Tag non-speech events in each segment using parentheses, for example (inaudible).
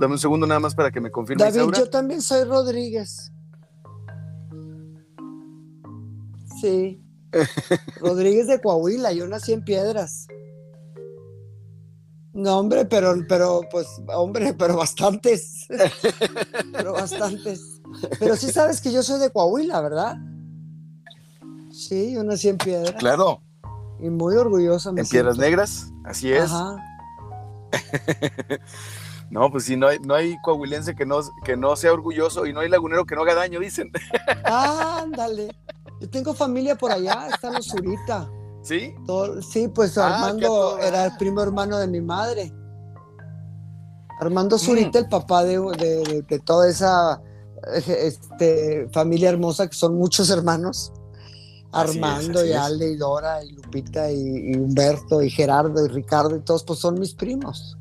Dame un segundo nada más para que me confirme. David, yo también soy Rodríguez. Sí. (laughs) Rodríguez de Coahuila, yo nací en Piedras. No, hombre, pero, pero, pues, hombre, (laughs) pero bastantes. (laughs) pero bastantes. Pero sí sabes que yo soy de Coahuila, ¿verdad? Sí, yo nací en Piedras. Claro. Y muy orgullosa. en Piedras Negras, así es. Ajá. No, pues sí, no hay, no hay coahuilense que no, que no sea orgulloso y no hay lagunero que no haga daño, dicen. Ándale. Yo tengo familia por allá, está en Zurita. ¿Sí? sí, pues ah, Armando era el primo hermano de mi madre. Armando Zurita, mm. el papá de, toda esa este, familia hermosa que son muchos hermanos. Armando y Ale y Dora y Lupita y, Humberto y Gerardo y Ricardo y todos, pues son mis primos.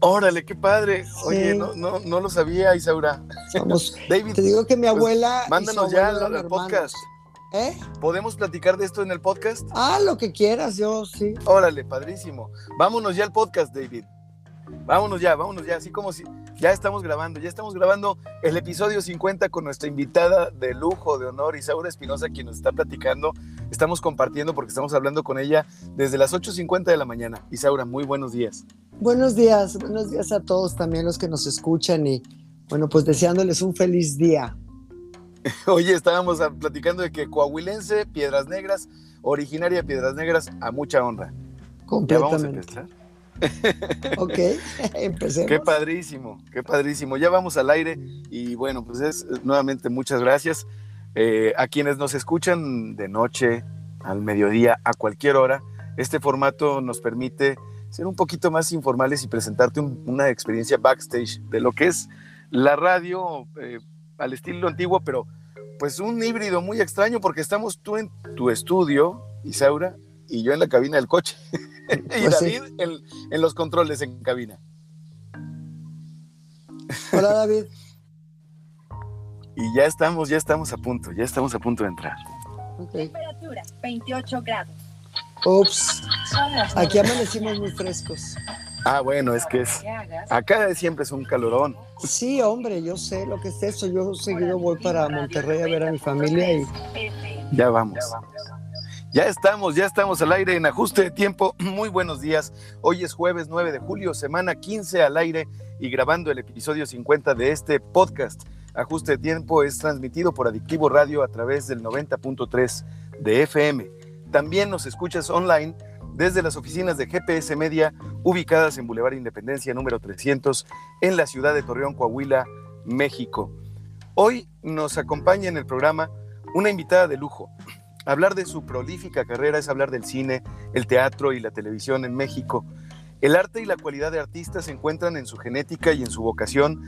Órale, qué padre. Oye, no, no, lo sabía, Isaura. (laughs) David, te digo que mi abuela. Mándanos ya el podcast. ¿Eh? ¿Podemos platicar de esto en el podcast? Ah, lo que quieras, yo sí. Órale, padrísimo. Vámonos ya al podcast, David. Vámonos ya, vámonos ya, así como si ya estamos grabando, ya estamos grabando el episodio 50 con nuestra invitada de lujo, de honor, Isaura Espinosa, quien nos está platicando. Estamos compartiendo porque estamos hablando con ella desde las 8.50 de la mañana. Isaura, muy buenos días. Buenos días, buenos días a todos también los que nos escuchan y bueno, pues deseándoles un feliz día. (laughs) Oye, estábamos platicando de que coahuilense, Piedras Negras, originaria de Piedras Negras, a mucha honra. Completamente. Ya vamos a (laughs) ok, (laughs) empecemos. Qué padrísimo, qué padrísimo. Ya vamos al aire y bueno, pues es nuevamente muchas gracias eh, a quienes nos escuchan de noche, al mediodía, a cualquier hora. Este formato nos permite ser un poquito más informales y presentarte una experiencia backstage de lo que es la radio. Eh, al estilo antiguo, pero pues un híbrido muy extraño porque estamos tú en tu estudio, Isaura, y yo en la cabina del coche. (laughs) y pues David en, los controles en cabina. Hola David. y ya estamos, ya estamos a punto, ya estamos a punto de entrar. Temperatura 28 grados. Ups. Aquí amanecimos muy frescos. Ah, bueno, es que es. Acá siempre es un calorón. Sí, hombre, yo sé lo que es eso. Yo seguido voy para Monterrey a ver a mi familia y. Ya vamos. Ya estamos, ya estamos al aire en ajuste de tiempo. (clears throat) Muy buenos días. Hoy es jueves 9 de julio, semana 15 al aire y grabando el episodio 50 de este podcast. Ajuste de tiempo es transmitido por Adictivo Radio a través del 90.3 de FM. También nos escuchas online desde las oficinas de GPS Media ubicadas en Boulevard Independencia número 300 en la ciudad de Torreón, Coahuila, México. Hoy nos acompaña en el programa una invitada de lujo. Hablar de su prolífica carrera es hablar del cine, el teatro y la televisión en México. El arte y la cualidad de artista se encuentran en su genética y en su vocación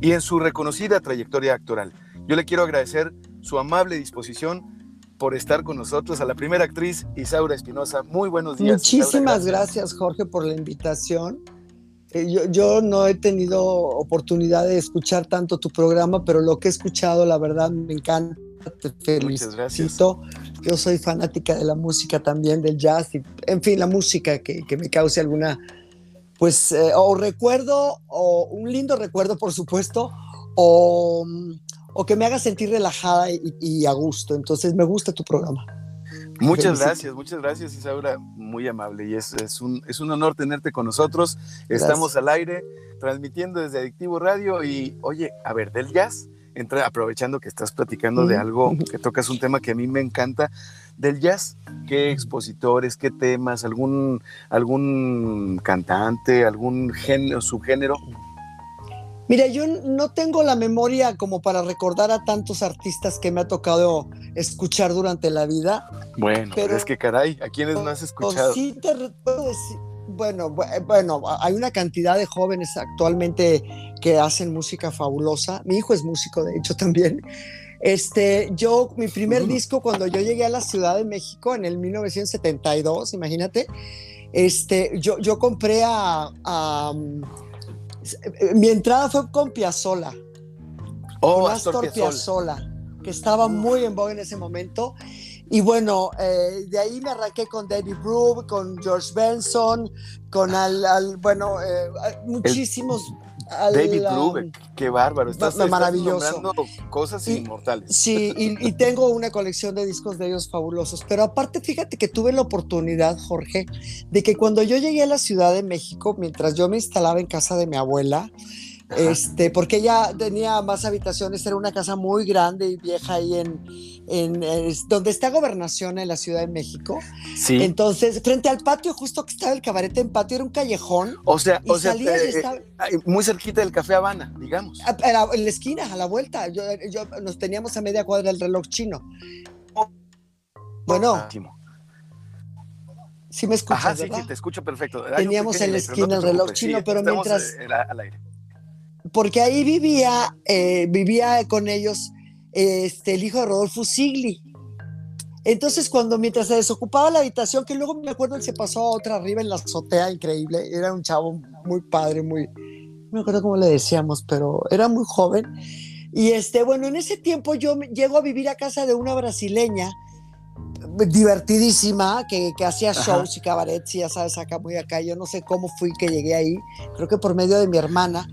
y en su reconocida trayectoria actoral. Yo le quiero agradecer su amable disposición por estar con nosotros, a la primera actriz Isaura Espinosa. Muy buenos días. Muchísimas gracias. Jorge, por la invitación. Eh, yo, yo, no he tenido oportunidad de escuchar tanto tu programa, pero lo que he escuchado, la verdad, me encanta. Te felicito. Yo soy fanática de la música también, del jazz, y, en fin, la música que, que me cause alguna, pues, eh, o recuerdo, o un lindo recuerdo, por supuesto, o o que me haga sentir relajada y, a gusto. Entonces, me gusta tu programa. Muchas gracias, muchas gracias Isaura, muy amable y es, es, un, es un honor tenerte con nosotros. Estamos al aire transmitiendo desde Adictivo Radio y oye, a ver, del jazz, entra, aprovechando que estás platicando de algo, que tocas un tema que a mí me encanta, del jazz, ¿qué expositores, qué temas, algún, algún cantante, algún género, subgénero Mira, yo no tengo la memoria como para recordar a tantos artistas que me ha tocado escuchar durante la vida. Bueno, pero es que caray, ¿a quiénes no has escuchado? Sí te puedo decir, bueno, bueno, hay una cantidad de jóvenes actualmente que hacen música fabulosa. Mi hijo es músico, de hecho, también. Este, yo, mi primer disco cuando yo llegué a la Ciudad de México en el 1972, imagínate, este, yo, yo compré a mi entrada fue con Piazzola. Oh, con Astor, Piazzola. que estaba muy en boga en ese momento. Y bueno, eh, de ahí me arranqué con David Brooke, con George Benson, con al, bueno, eh, muchísimos. David Brubeck, qué bárbaro, estás, maravilloso. cosas inmortales. Sí, y, tengo una colección de discos de ellos fabulosos, pero aparte fíjate que tuve la oportunidad, Jorge, de que cuando yo llegué a la Ciudad de México, mientras yo me instalaba en casa de mi abuela, este, porque ella tenía más habitaciones, era una casa muy grande y vieja ahí en, en, donde está Gobernación en la Ciudad de México. Sí. Entonces, frente al patio, justo que estaba el cabaret en patio, era un callejón. O sea, o sea eh, muy cerquita del Café Habana, digamos. En la, esquina, a la vuelta. Yo, nos teníamos a media cuadra del reloj chino. Bueno. Sí me escuchas, Ajá, sí, sí, te escucho perfecto. Teníamos en la esquina el reloj chino, pero mientras... Eh, al aire porque ahí vivía, eh, vivía con ellos este, el hijo de Rodolfo Sigli. Entonces, cuando mientras se desocupaba la habitación, que luego me acuerdo, él se pasó a otra arriba en la azotea, increíble, era un chavo muy padre, muy, no me acuerdo cómo le decíamos, pero era muy joven. Y este, bueno, en ese tiempo yo llego a vivir a casa de una brasileña divertidísima que, que hacía shows y cabarets y ya sabes, acá muy acá. Yo no sé cómo fui que llegué ahí, creo que por medio de mi hermana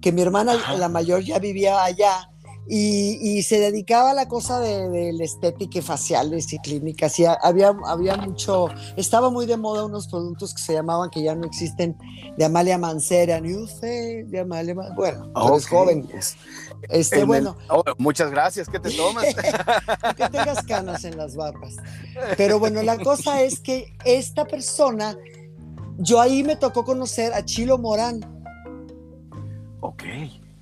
que mi hermana, la mayor, ya vivía allá y, se dedicaba a la cosa de, de, la estética y faciales y clínicas. Y había, había mucho, estaba muy de moda unos productos que se llamaban, que ya no existen, de Amalia Mancera, New de Amalia Bueno, eres joven. Este, bueno. Oh, muchas gracias, ¿qué te tomas? (laughs) que tengas canas en las barbas. Pero bueno, la cosa es que esta persona, yo ahí me tocó conocer a Chilo Morán Ok.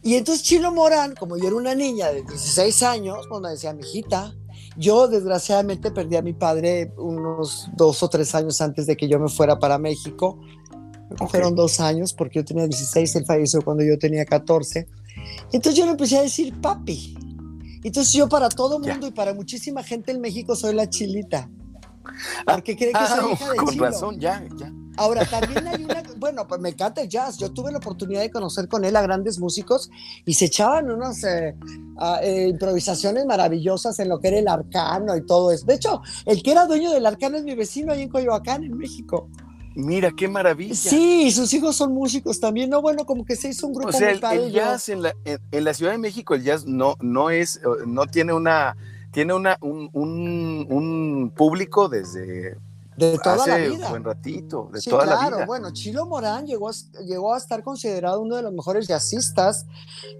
Y entonces Chilo Morán, como yo era una niña de 16 años, cuando decía, mi hijita, yo desgraciadamente perdí a mi padre unos dos o tres años antes de que yo me fuera para México. Fueron dos años porque yo tenía 16, él falleció cuando yo tenía 14. Entonces yo le empecé a decir papi. Entonces yo para todo mundo y para muchísima gente en México soy la chilita. Porque cree que soy ah, hija de Con razón, ya, ya. Ahora, (laughs) también hay una, bueno, pues me encanta el jazz. Yo tuve la oportunidad de conocer con él a grandes músicos y se echaban unas eh, eh, improvisaciones maravillosas en lo que era el arcano y todo eso. De hecho, el que era dueño del arcano es mi vecino ahí en Coyoacán, en México. Mira, qué maravilla. Sí, sus hijos son músicos también, ¿no? Bueno, como que se hizo un grupo o sea, el, jazz en la, en, la, Ciudad de México, el jazz no, no es, no tiene una, tiene una, un, un, un público desde de toda la vida. Un buen ratito, de toda la vida. Bueno, Chilo Morán llegó a, llegó a estar considerado uno de los mejores jazzistas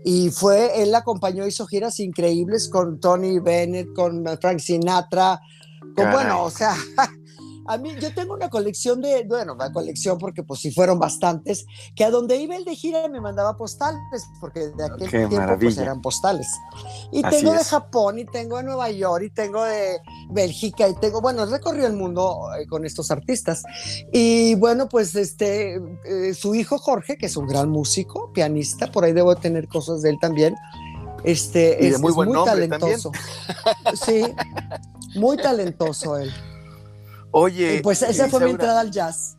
y fue, él acompañó, hizo giras increíbles con Tony Bennett, con Frank Sinatra, con, bueno, o sea, (laughs) A mí, yo tengo una colección de, bueno, una colección porque pues si fueron bastantes, que a donde iba el de gira me mandaba postales, porque de aquel tiempo pues eran postales. Y tengo de Japón, y tengo de Nueva York, y tengo de Bélgica, y tengo, bueno, recorrido el mundo eh, con estos artistas. Y bueno, pues este, eh, su hijo Jorge, que es un gran músico, pianista, por ahí debo tener cosas de él también. Este, es, muy, buen muy talentoso. Sí, muy talentoso él. Oye. pues esa fue mi entrada al jazz.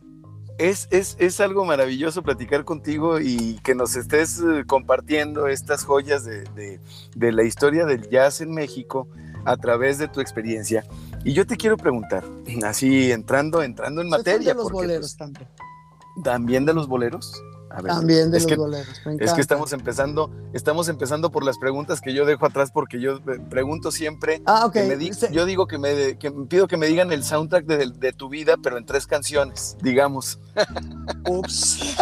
Es, es, es, algo maravilloso platicar contigo y que nos estés eh, compartiendo estas joyas de, de, la historia del jazz en México a través de tu experiencia. Y yo te quiero preguntar, así entrando, entrando en materia. de los boleros pues, también. ¿También de los boleros? También de es los boleros. es que estamos empezando, estamos empezando por las preguntas que yo dejo atrás porque yo pregunto siempre. Ah, ok. yo digo que me, pido que me digan el soundtrack de, tu vida, pero en tres canciones, digamos. (laughs) (laughs) Ups.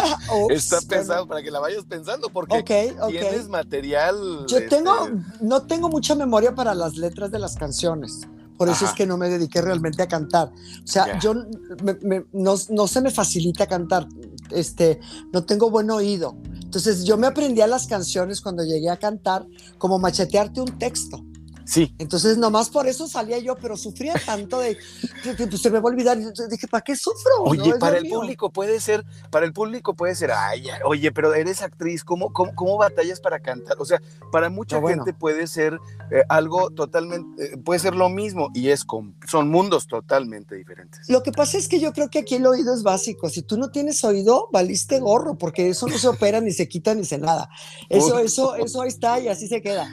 Está pensado para que la vayas pensando porque tienes material. Yo tengo, este, no tengo mucha memoria para las letras de las canciones. Por eso es que no me dediqué realmente a cantar. O sea, yo no, no, se me facilita cantar este, no tengo buen oído. Entonces yo me aprendía las canciones cuando llegué a cantar, como machetearte un texto. Sí. Entonces, nomás por eso salía yo, pero sufría tanto de que, pues, se me va a olvidar. Dije, ¿para qué sufro? Oye, para el público puede ser, para el público puede ser, ay, oye, pero eres actriz, ¿cómo, cómo, batallas para cantar? O sea, para mucha gente puede ser eh, algo totalmente, eh, puede ser lo mismo y es con, son mundos totalmente diferentes. Lo que pasa es que yo creo que aquí el oído es básico. Si tú no tienes oído, valiste gorro, porque eso no se opera, ni se quita, ni se nada. Eso, eso, eso ahí está y así se queda.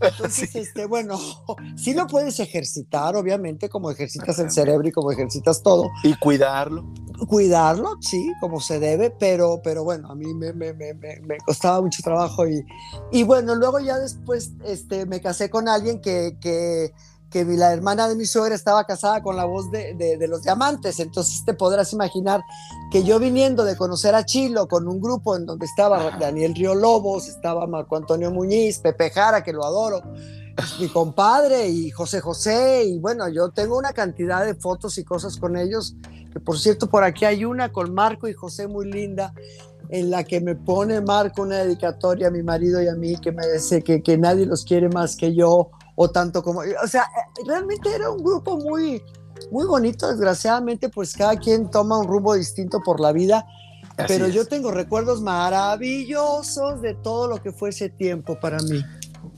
Entonces, este, bueno, (laughs) sí lo puedes ejercitar, obviamente, como ejercitas el cerebro y como ejercitas todo. Y cuidarlo. Cuidarlo, sí, como se debe, pero, pero bueno, a mí me, me, me, me costaba mucho trabajo y, y bueno, luego ya después este, me casé con alguien que, que que la hermana de mi suegra estaba casada con la voz de, de, los diamantes, entonces te podrás imaginar que yo viniendo de conocer a Chilo con un grupo en donde estaba Daniel Río Lobos, estaba Marco Antonio Muñiz, Pepe Jara, que lo adoro, mi compadre y José José, y bueno, yo tengo una cantidad de fotos y cosas con ellos, que por cierto por aquí hay una con Marco y José muy linda, en la que me pone Marco una dedicatoria a mi marido y a mí, que me dice que, que nadie los quiere más que yo, o tanto como, o sea, realmente era un grupo muy, muy bonito, desgraciadamente, pues cada quien toma un rumbo distinto por la vida, pero yo tengo recuerdos maravillosos de todo lo que fue ese tiempo para mí.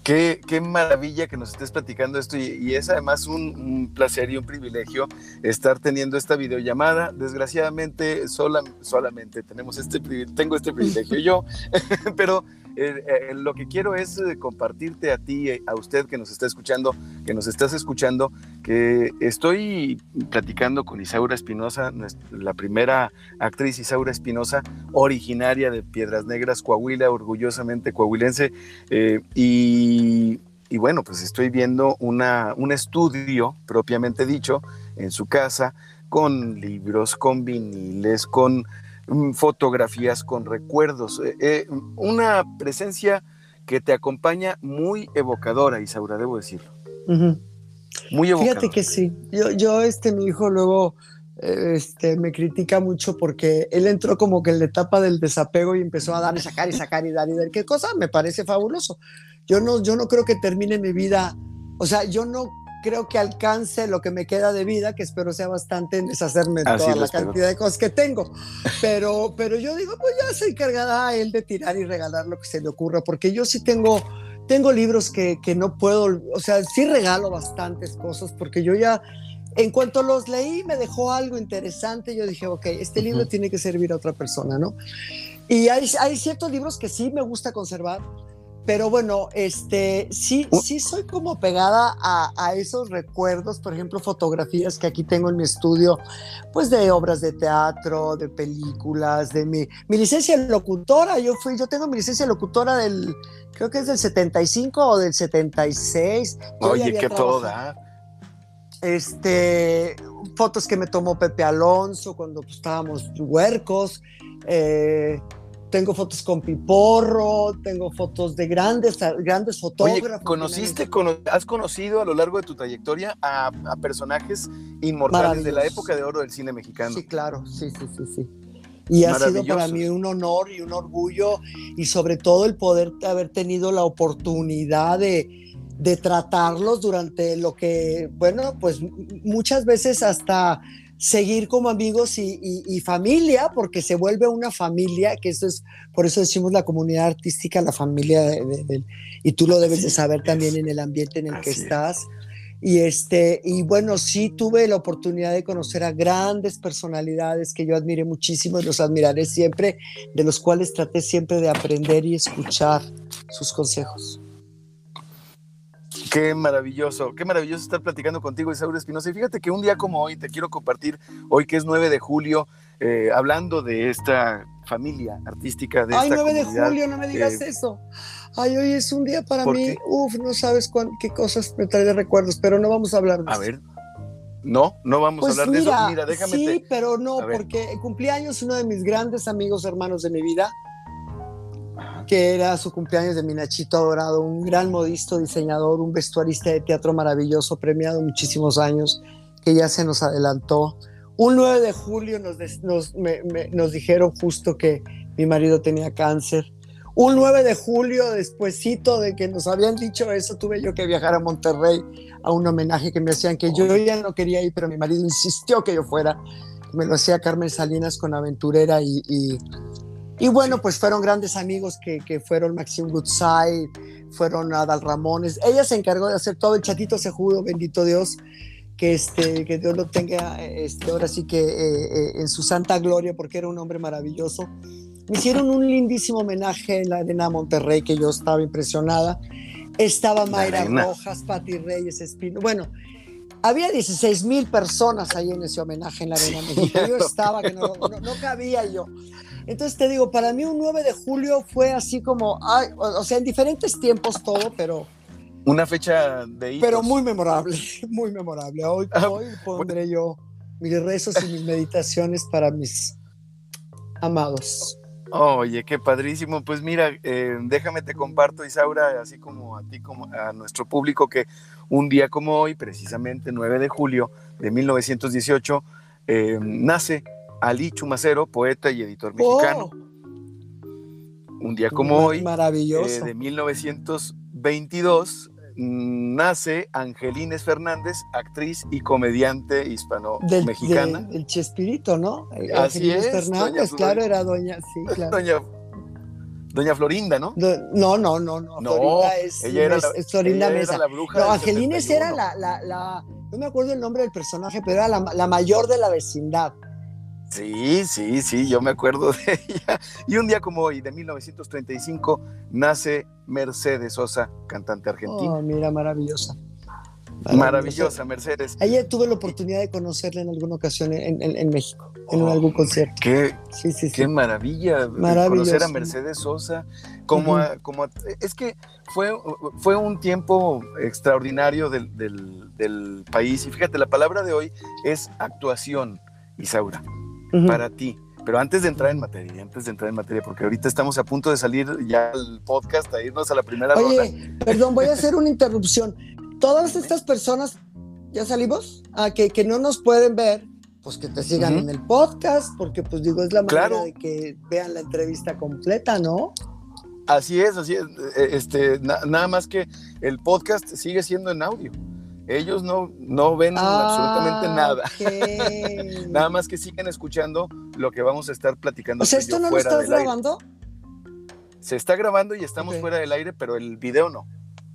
Qué, qué, maravilla que nos estés platicando esto y, es además un, placer y un privilegio estar teniendo esta videollamada. Desgraciadamente sola, solamente tenemos este, tengo este privilegio yo, (laughs) pero eh, eh, lo que quiero es eh, compartirte a ti, a usted que nos está escuchando, que nos estás escuchando, que estoy platicando con Isaura Espinosa, la primera actriz Isaura Espinosa, originaria de Piedras Negras, Coahuila, orgullosamente coahuilense, y, bueno, pues estoy viendo un estudio propiamente dicho en su casa, con libros, con viniles, con fotografías con recuerdos, eh, eh, una presencia que te acompaña muy evocadora, Isaura, debo decirlo. Muy evocadora. Fíjate que sí. Yo, yo este, mi hijo luego este, me critica mucho porque él entró como que en la etapa del desapego y empezó a dar y sacar y sacar y dar y dar. ¿Qué cosa? Me parece fabuloso. Yo no, yo no creo que termine mi vida. O sea, yo no creo que alcance lo que me queda de vida, que espero sea bastante en deshacerme de toda la cantidad de cosas que tengo. (laughs) Pero, pero yo digo, pues ya se encargará él de tirar y regalar lo que se le ocurra, porque yo sí tengo, tengo libros que, que no puedo, o sea, sí regalo bastantes cosas, porque yo ya, en cuanto los leí, me dejó algo interesante, yo dije, ok, este libro tiene que servir a otra persona, ¿no? Y hay, hay ciertos libros que sí me gusta conservar, pero bueno, este, sí, sí soy como pegada a, esos recuerdos, por ejemplo, fotografías que aquí tengo en mi estudio, pues de obras de teatro, de películas, de mi, mi licencia locutora, yo fui, yo tengo mi licencia locutora del, creo que es del 75 o del 76. Oye, qué toda. Este, fotos que me tomó Pepe Alonso cuando pues, estábamos huercos, eh, tengo fotos con Piporro, tengo fotos de grandes, grandes fotógrafos. Oye, ¿conociste, has conocido a lo largo de tu trayectoria a, personajes inmortales de la época de oro del cine mexicano? Sí, claro, sí, sí, sí, sí. Y ha sido para mí un honor y un orgullo y sobre todo el poder haber tenido la oportunidad de, de tratarlos durante lo que, bueno, pues muchas veces hasta seguir como amigos y, familia, porque se vuelve una familia, que eso es, por eso decimos la comunidad artística, la familia, de, y tú lo debes de saber también en el ambiente en el que estás. Y, este, y bueno, sí tuve la oportunidad de conocer a grandes personalidades que yo admiré muchísimo y los admiraré siempre, de los cuales traté siempre de aprender y escuchar sus consejos. Qué maravilloso, qué maravilloso estar platicando contigo, Isaura Espinosa. Y fíjate que un día como hoy te quiero compartir, hoy que es 9 de julio, eh, hablando de esta familia artística de Ay, 9 de julio, no me digas eh, eso. Ay, hoy es un día para mí, uf, no sabes qué cosas me trae de recuerdos, pero no vamos a hablar de eso. A ver, no, no vamos a pues hablar de eso. Mira, déjame. Sí, pero no, porque cumpleaños uno de mis grandes amigos, hermanos de mi vida, que era su cumpleaños de mi Nachito adorado, un gran modisto diseñador, un vestuarista de teatro maravilloso, premiado muchísimos años, que ya se nos adelantó. Un 9 de julio nos, nos, nos dijeron justo que mi marido tenía cáncer. Un 9 de julio, despuesito de que nos habían dicho eso, tuve yo que viajar a Monterrey a un homenaje que me hacían, que yo ya no quería ir, pero mi marido insistió que yo fuera. Me lo hacía Carmen Salinas con Aventurera y bueno, pues fueron grandes amigos que, que fueron Maxim Goodside, fueron Adal Ramones. Ella se encargó de hacer todo el chatito se judo, bendito Dios, que, este, que Dios lo tenga este, ahora sí que eh, eh, en su santa gloria, porque era un hombre maravilloso. Me hicieron un lindísimo homenaje en la Arena Monterrey, que yo estaba impresionada. Estaba Mayra Rojas, Pati Reyes, Espino. Bueno, había 16 mil personas ahí en ese homenaje en la Arena México. Yo estaba, que no, cabía yo. Entonces te digo, para mí un 9 de julio fue así como, o sea, en diferentes tiempos todo, pero... Una fecha de hitos. Pero muy memorable, (laughs) muy memorable. Hoy, ah, hoy pondré yo mis rezos y mis meditaciones para mis amados. Oye, qué padrísimo. Pues mira, eh, déjame te comparto, Isaura, así como a ti, como a nuestro público, que un día como hoy, precisamente 9 de julio de 1918, eh, nace Ali Chumacero, poeta y editor mexicano. Oh. un día como hoy, maravilloso. Eh, de 1922, nace Angelines Fernández, actriz y comediante hispano-mexicana. Del, Chespirito, ¿no? Así es. Fernández, claro, era doña, sí, (laughs) claro. Doña, doña Florinda, ¿no? no, no, no, no. Florinda es, ella era la, Florinda Mesa. Era la bruja no, Angelines era la, la, la, no me acuerdo el nombre del personaje, pero era la, la mayor de la vecindad. Sí, sí, sí, yo me acuerdo (laughs) de ella. Y un día como hoy, de 1935, nace Mercedes Sosa, cantante argentina. Oh, mira, maravillosa. Maravillosa, Mercedes. Ayer tuve la oportunidad de conocerla en alguna ocasión en, México, en oh, algún concierto. Qué, sí, sí, qué maravilla conocer a Mercedes Sosa. Como, como es que fue, fue un tiempo extraordinario del, del país. Y fíjate, la palabra de hoy es actuación, Isaura para ti. Pero antes de entrar en materia, antes de entrar en materia, porque ahorita estamos a punto de salir ya al podcast, a irnos a la primera Oye, perdón, voy a hacer una (laughs) interrupción. Todas estas personas, ¿ya salimos? Ah, que, que no nos pueden ver, pues que te sigan en el podcast, porque pues digo, es la manera de que vean la entrevista completa, ¿no? Así es, así es. E, este, nada más que el podcast sigue siendo en audio. Ellos no, no ven absolutamente ah, nada. (laughs) nada más que siguen escuchando lo que vamos a estar platicando. O sea, ¿esto no lo estás grabando? Se está grabando y estamos fuera del aire, pero el video no.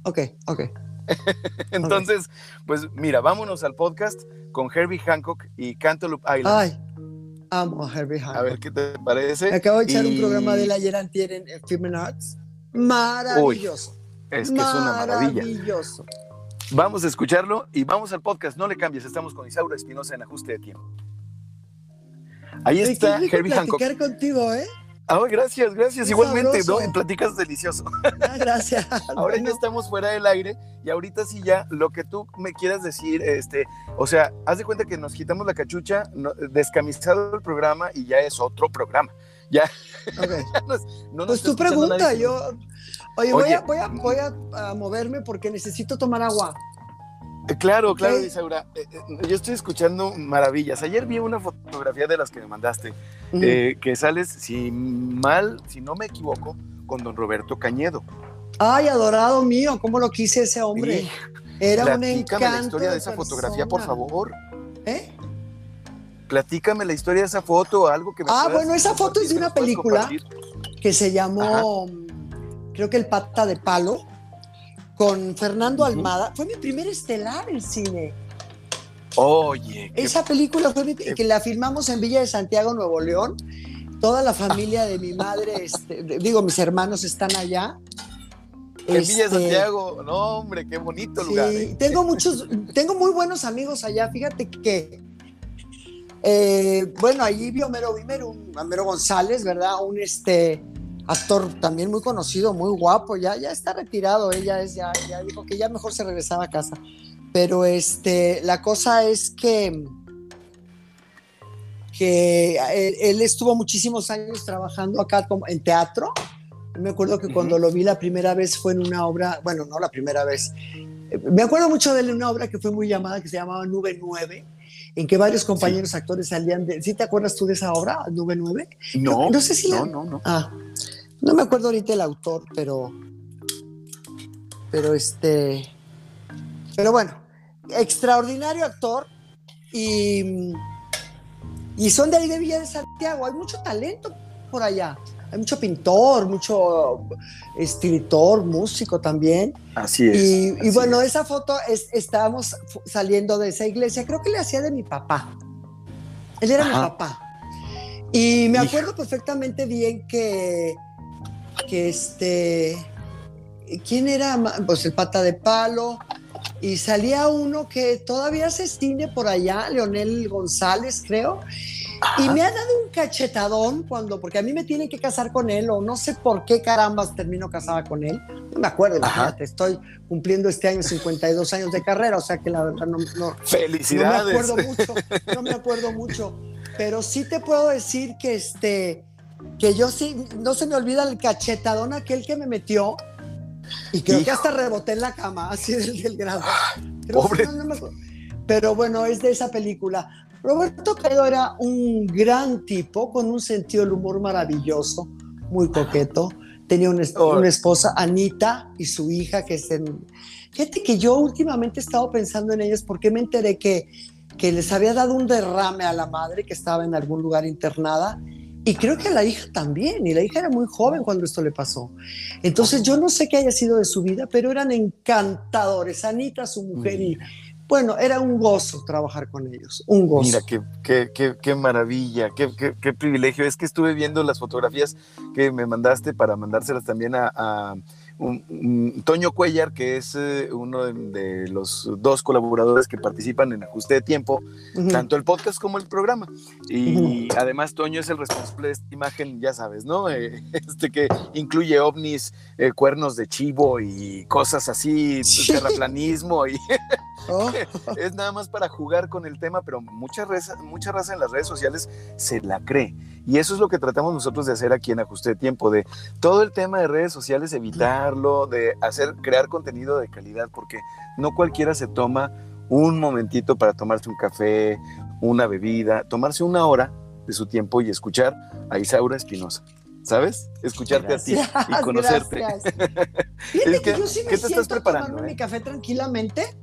Ok, ok. (laughs) Entonces, pues mira, vámonos al podcast con Herbie Hancock y Cantaloupe Island. Ay, amo a Herbie Hancock. A ver qué te parece. acabo de echar un programa de la ayer antier en, Film Arts. Maravilloso. es que es una maravilla. Maravilloso. Vamos a escucharlo y vamos al podcast. No le cambies, estamos con Isaura Espinosa en ajuste de tiempo. Ahí está Herbie Hancock. contigo, ¿eh? Ah, gracias, gracias. Igualmente, ¿no? Platicas delicioso. Ah, gracias. (laughs) Ahora ya estamos fuera del aire y ahorita sí ya lo que tú me quieras decir, este, o sea, haz de cuenta que nos quitamos la cachucha, descamisado el programa y ya es otro programa. Ya. Okay. (laughs) pues tu pregunta, yo Oye, voy, a, voy, a, voy a, moverme porque necesito tomar agua. Eh, claro, claro, Isaura. Eh, eh, yo estoy escuchando maravillas. Ayer vi una fotografía de las que me mandaste, que sales, si mal, si no me equivoco, con don Roberto Cañedo. Ay, adorado mío, cómo lo quise ese hombre. Era un encanto. la historia de, esa fotografía, por favor. ¿Eh? Platícame la historia de esa foto, algo que me Ah, bueno, esa foto es de una película que se llamó creo que El Pata de Palo, con Fernando Almada. Fue mi primer estelar en cine. Oye. Esa película fue que la filmamos en Villa de Santiago, Nuevo León. Toda la familia de mi madre, este, digo, mis hermanos están allá. En Villa de este, Santiago, no, hombre, qué bonito lugar. ¿eh? tengo muchos, tengo muy buenos amigos allá. Fíjate que, eh, bueno, allí vi Homero Bimer, un Homero González, ¿verdad? Un este, actor también muy conocido, muy guapo, ya, ya está retirado, ella es, ya, ya dijo que ya mejor se regresaba a casa. Pero este, la cosa es que, que él, estuvo muchísimos años trabajando acá como en teatro. Me acuerdo que cuando lo vi la primera vez fue en una obra, bueno, no la primera vez. Me acuerdo mucho de él en una obra que fue muy llamada, que se llamaba Nube 9, en que varios compañeros actores salían de... ¿Sí te acuerdas tú de esa obra, Nube 9? No, no, sé si no, no, no. Ah, no me acuerdo ahorita el autor, pero. Pero este. Pero bueno, extraordinario actor. Y. Y son de ahí de Villa de Santiago. Hay mucho talento por allá. Hay mucho pintor, mucho escritor, músico también. Así es. Y, bueno, esa foto es, estábamos saliendo de esa iglesia. Creo que le hacía de mi papá. Él era mi papá. Y me acuerdo perfectamente bien que que este ¿quién era? Pues el pata de palo. Y salía uno que todavía se cine por allá, Leonel González, creo. Y me ha dado un cachetadón cuando, porque a mí me tienen que casar con él, o no sé por qué carambas termino casada con él. No me acuerdo, imagínate, estoy cumpliendo este año 52 años de carrera, o sea que la verdad no. no Felicidades. No me acuerdo mucho, no me acuerdo mucho. Pero sí te puedo decir que este que yo sí, no se me olvida el cachetadón aquel que me metió y creo que hasta reboté en la cama, así del, del grado. Pobre. pero bueno, es de esa película. Roberto Cairo era un gran tipo con un sentido del humor maravilloso, muy coqueto. Tenía una, una esposa, Anita, y su hija, que es en... Fíjate que yo últimamente he estado pensando en ellas porque me enteré que, que les había dado un derrame a la madre que estaba en algún lugar internada y creo que a la hija también, y la hija era muy joven cuando esto le pasó. Entonces yo no sé qué haya sido de su vida, pero eran encantadores. Anita, su mujer, y bueno, era un gozo trabajar con ellos, un gozo. Mira, qué, qué, qué, qué maravilla, qué, qué, privilegio. Es que estuve viendo las fotografías que me mandaste para mandárselas también a un, Toño Cuellar, que es eh, uno de, los dos colaboradores que participan en Ajuste de Tiempo, tanto el podcast como el programa. Y además Toño es el responsable de esta imagen, ya sabes, ¿no? Eh, (laughs) este que incluye ovnis, eh, cuernos de chivo y cosas así, terraplanismo y (laughs) oh. (laughs) es nada más para jugar con el tema, pero mucha raza, mucha raza en las redes sociales se la cree. Y eso es lo que tratamos nosotros de hacer aquí en Ajuste de Tiempo, de todo el tema de redes sociales, evitarlo, de hacer, crear contenido de calidad, porque no cualquiera se toma un momentito para tomarse un café, una bebida, tomarse una hora de su tiempo y escuchar a Isaura Espinosa. ¿Sabes? Escucharte a ti y conocerte. (laughs) es que, yo sí me ¿qué te estás preparando? mi eh? café tranquilamente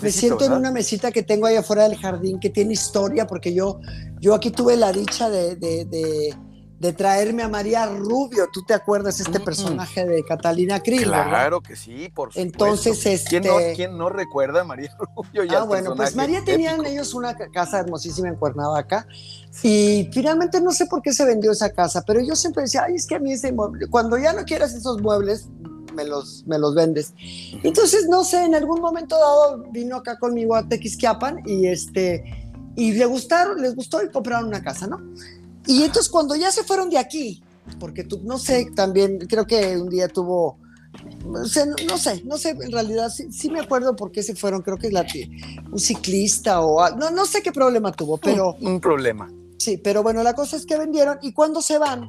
me siento en una mesita que tengo ahí afuera del jardín que tiene historia, porque yo, yo aquí tuve la dicha de, de, de, traerme a María Rubio. ¿Tú te acuerdas este personaje de Catalina Krill? Claro que sí, por supuesto. Entonces, este... ¿Quién, no, recuerda a María (laughs) Rubio? ah, bueno, pues María tenían ellos una casa hermosísima en Cuernavaca y finalmente no sé por qué se vendió esa casa, pero yo siempre decía, ay, es que a mí ese mueble, cuando ya no quieras esos muebles, me los, me los vendes. Entonces, no sé, en algún momento dado vino acá conmigo a Tequisquiapan y este, y le gustaron, les gustó y compraron una casa, ¿no? Y entonces cuando ya se fueron de aquí, porque tú, no sé, también creo que un día tuvo, no sé, no sé, en realidad sí, me acuerdo por qué se fueron, creo que la, un ciclista o, no, no sé qué problema tuvo, pero... Un, un problema. Sí, pero bueno, la cosa es que vendieron y cuando se van,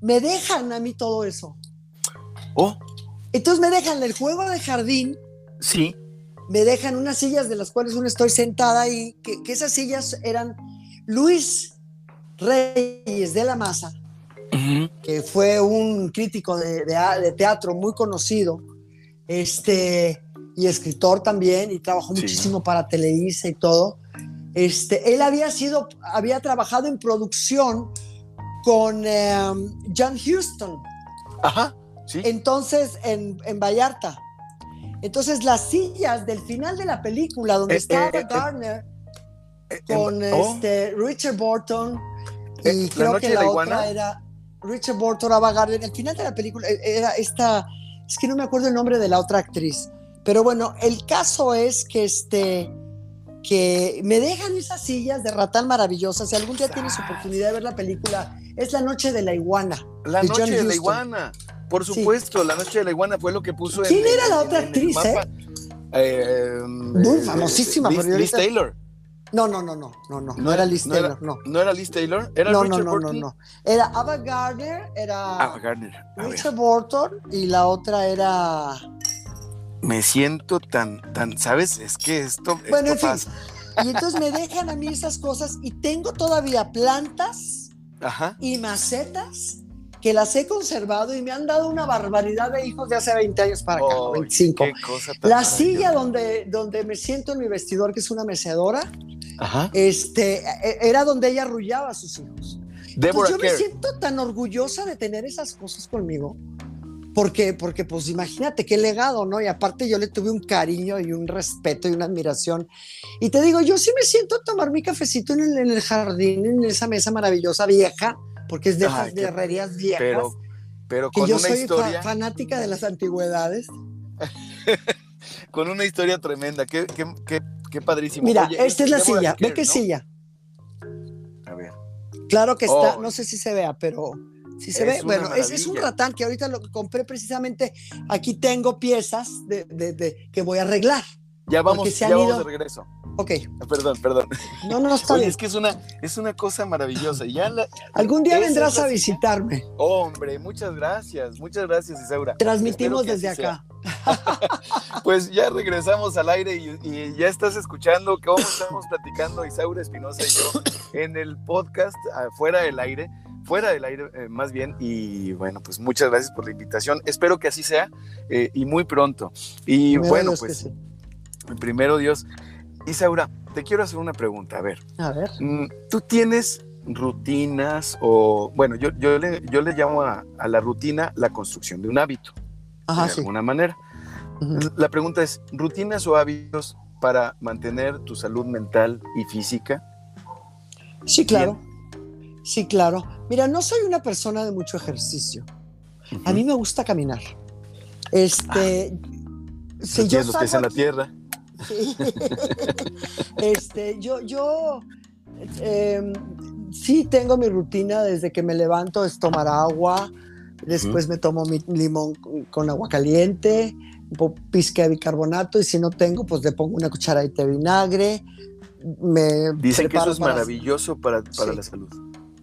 me dejan a mí todo eso. Oh. Entonces me dejan el juego de jardín. Sí. Me dejan unas sillas de las cuales uno estoy sentada y que, esas sillas eran Luis Reyes de la Maza, que fue un crítico de, teatro muy conocido, este, y escritor también, y trabajó muchísimo para Televisa y todo. Este, él había sido, había trabajado en producción con em, John Huston. Ajá. Entonces, en, Vallarta. Entonces, las sillas del final de la película, donde eh, estaba eh, eh, Garner con oh. este, Richard Burton, y creo que la, otra era Richard Burton, Ava Gardner. El final de la película era esta, es que no me acuerdo el nombre de la otra actriz. Pero bueno, el caso es que este que me dejan esas sillas de ratán maravillosas. Si algún día tienes oportunidad de ver la película, es La Noche de la Iguana. La Noche de la Iguana. Por supuesto, La Noche de la Iguana fue lo que puso ¿Quién en, era la otra actriz, eh? eh? Muy famosísima. Liz, Taylor. No, no, no, no, no, no, no era Liz Taylor, no. ¿No era Liz Taylor? ¿Era no, Richard no, no, no, no. Era Ava Gardner, era Ava Gardner. Richard Burton y la otra era... Me siento tan, tan, ¿sabes? Es que esto, bueno, esto en fin. Y entonces me dejan a mí esas cosas y tengo todavía plantas Ajá. y macetas que las he conservado y me han dado una barbaridad de hijos de hace 20 años para acá, 25. la silla donde, donde me siento en mi vestidor, que es una mecedora, Este, e, era donde ella arrullaba a sus hijos. yo me siento tan orgullosa de tener esas cosas conmigo. Porque, porque, pues imagínate qué legado, ¿no? Y aparte yo le tuve un cariño y un respeto y una admiración. Y te digo, yo sí me siento a tomar mi cafecito en el, en el jardín, en esa mesa maravillosa vieja, porque es de esas herrerías viejas. Pero, pero con que yo una soy historia... fanática de las antigüedades. (laughs) con una historia tremenda. Qué, qué, qué, qué padrísimo. Mira, Oye, esta es la silla. Ve qué ¿no? silla. A ver. Claro que está, Oh. no sé si se vea, pero si se Es ve, bueno, es, es un ratán que ahorita lo compré precisamente. Aquí tengo piezas de, de- de- que voy a arreglar. Ya vamos, se ya han vamos ido- de regreso. Ok, Perdón, perdón. no, no, está Oye, es que es una, es una cosa maravillosa. Ya la- Algún día vendrás a visitarme. Hombre, muchas gracias, muchas gracias, Isaura. Transmitimos desde acá. (laughs) Pues ya regresamos al aire y, y ya estás escuchando cómo estamos platicando Isaura Espinosa y yo en el podcast ah, Fuera del Aire, fuera del aire eh, más bien. Y bueno, pues muchas gracias por la invitación. Espero que así sea eh, y muy pronto. Y bueno, pues sí. primero Dios. Isaura, te quiero hacer una pregunta. A ver, A ver. mm, ¿tú tienes rutinas o, bueno, yo, yo, le, yo le llamo a, a la rutina la construcción de un hábito, Ajá, de sí. alguna manera? La pregunta es, ¿rutinas o hábitos para mantener tu salud mental y física? Sí, claro. Sí, claro. Mira, no soy una persona de mucho ejercicio. A mí me gusta caminar. Este, si Tú yo los pies en la tierra. Sí. (laughs) este, yo, yo eh, sí tengo mi rutina desde que me levanto, es tomar agua, después me tomo mi limón con agua caliente, un pizca de bicarbonato y si no tengo, pues le pongo una cucharadita de vinagre. Me Dicen que eso es para- maravilloso para, para Sí. la salud.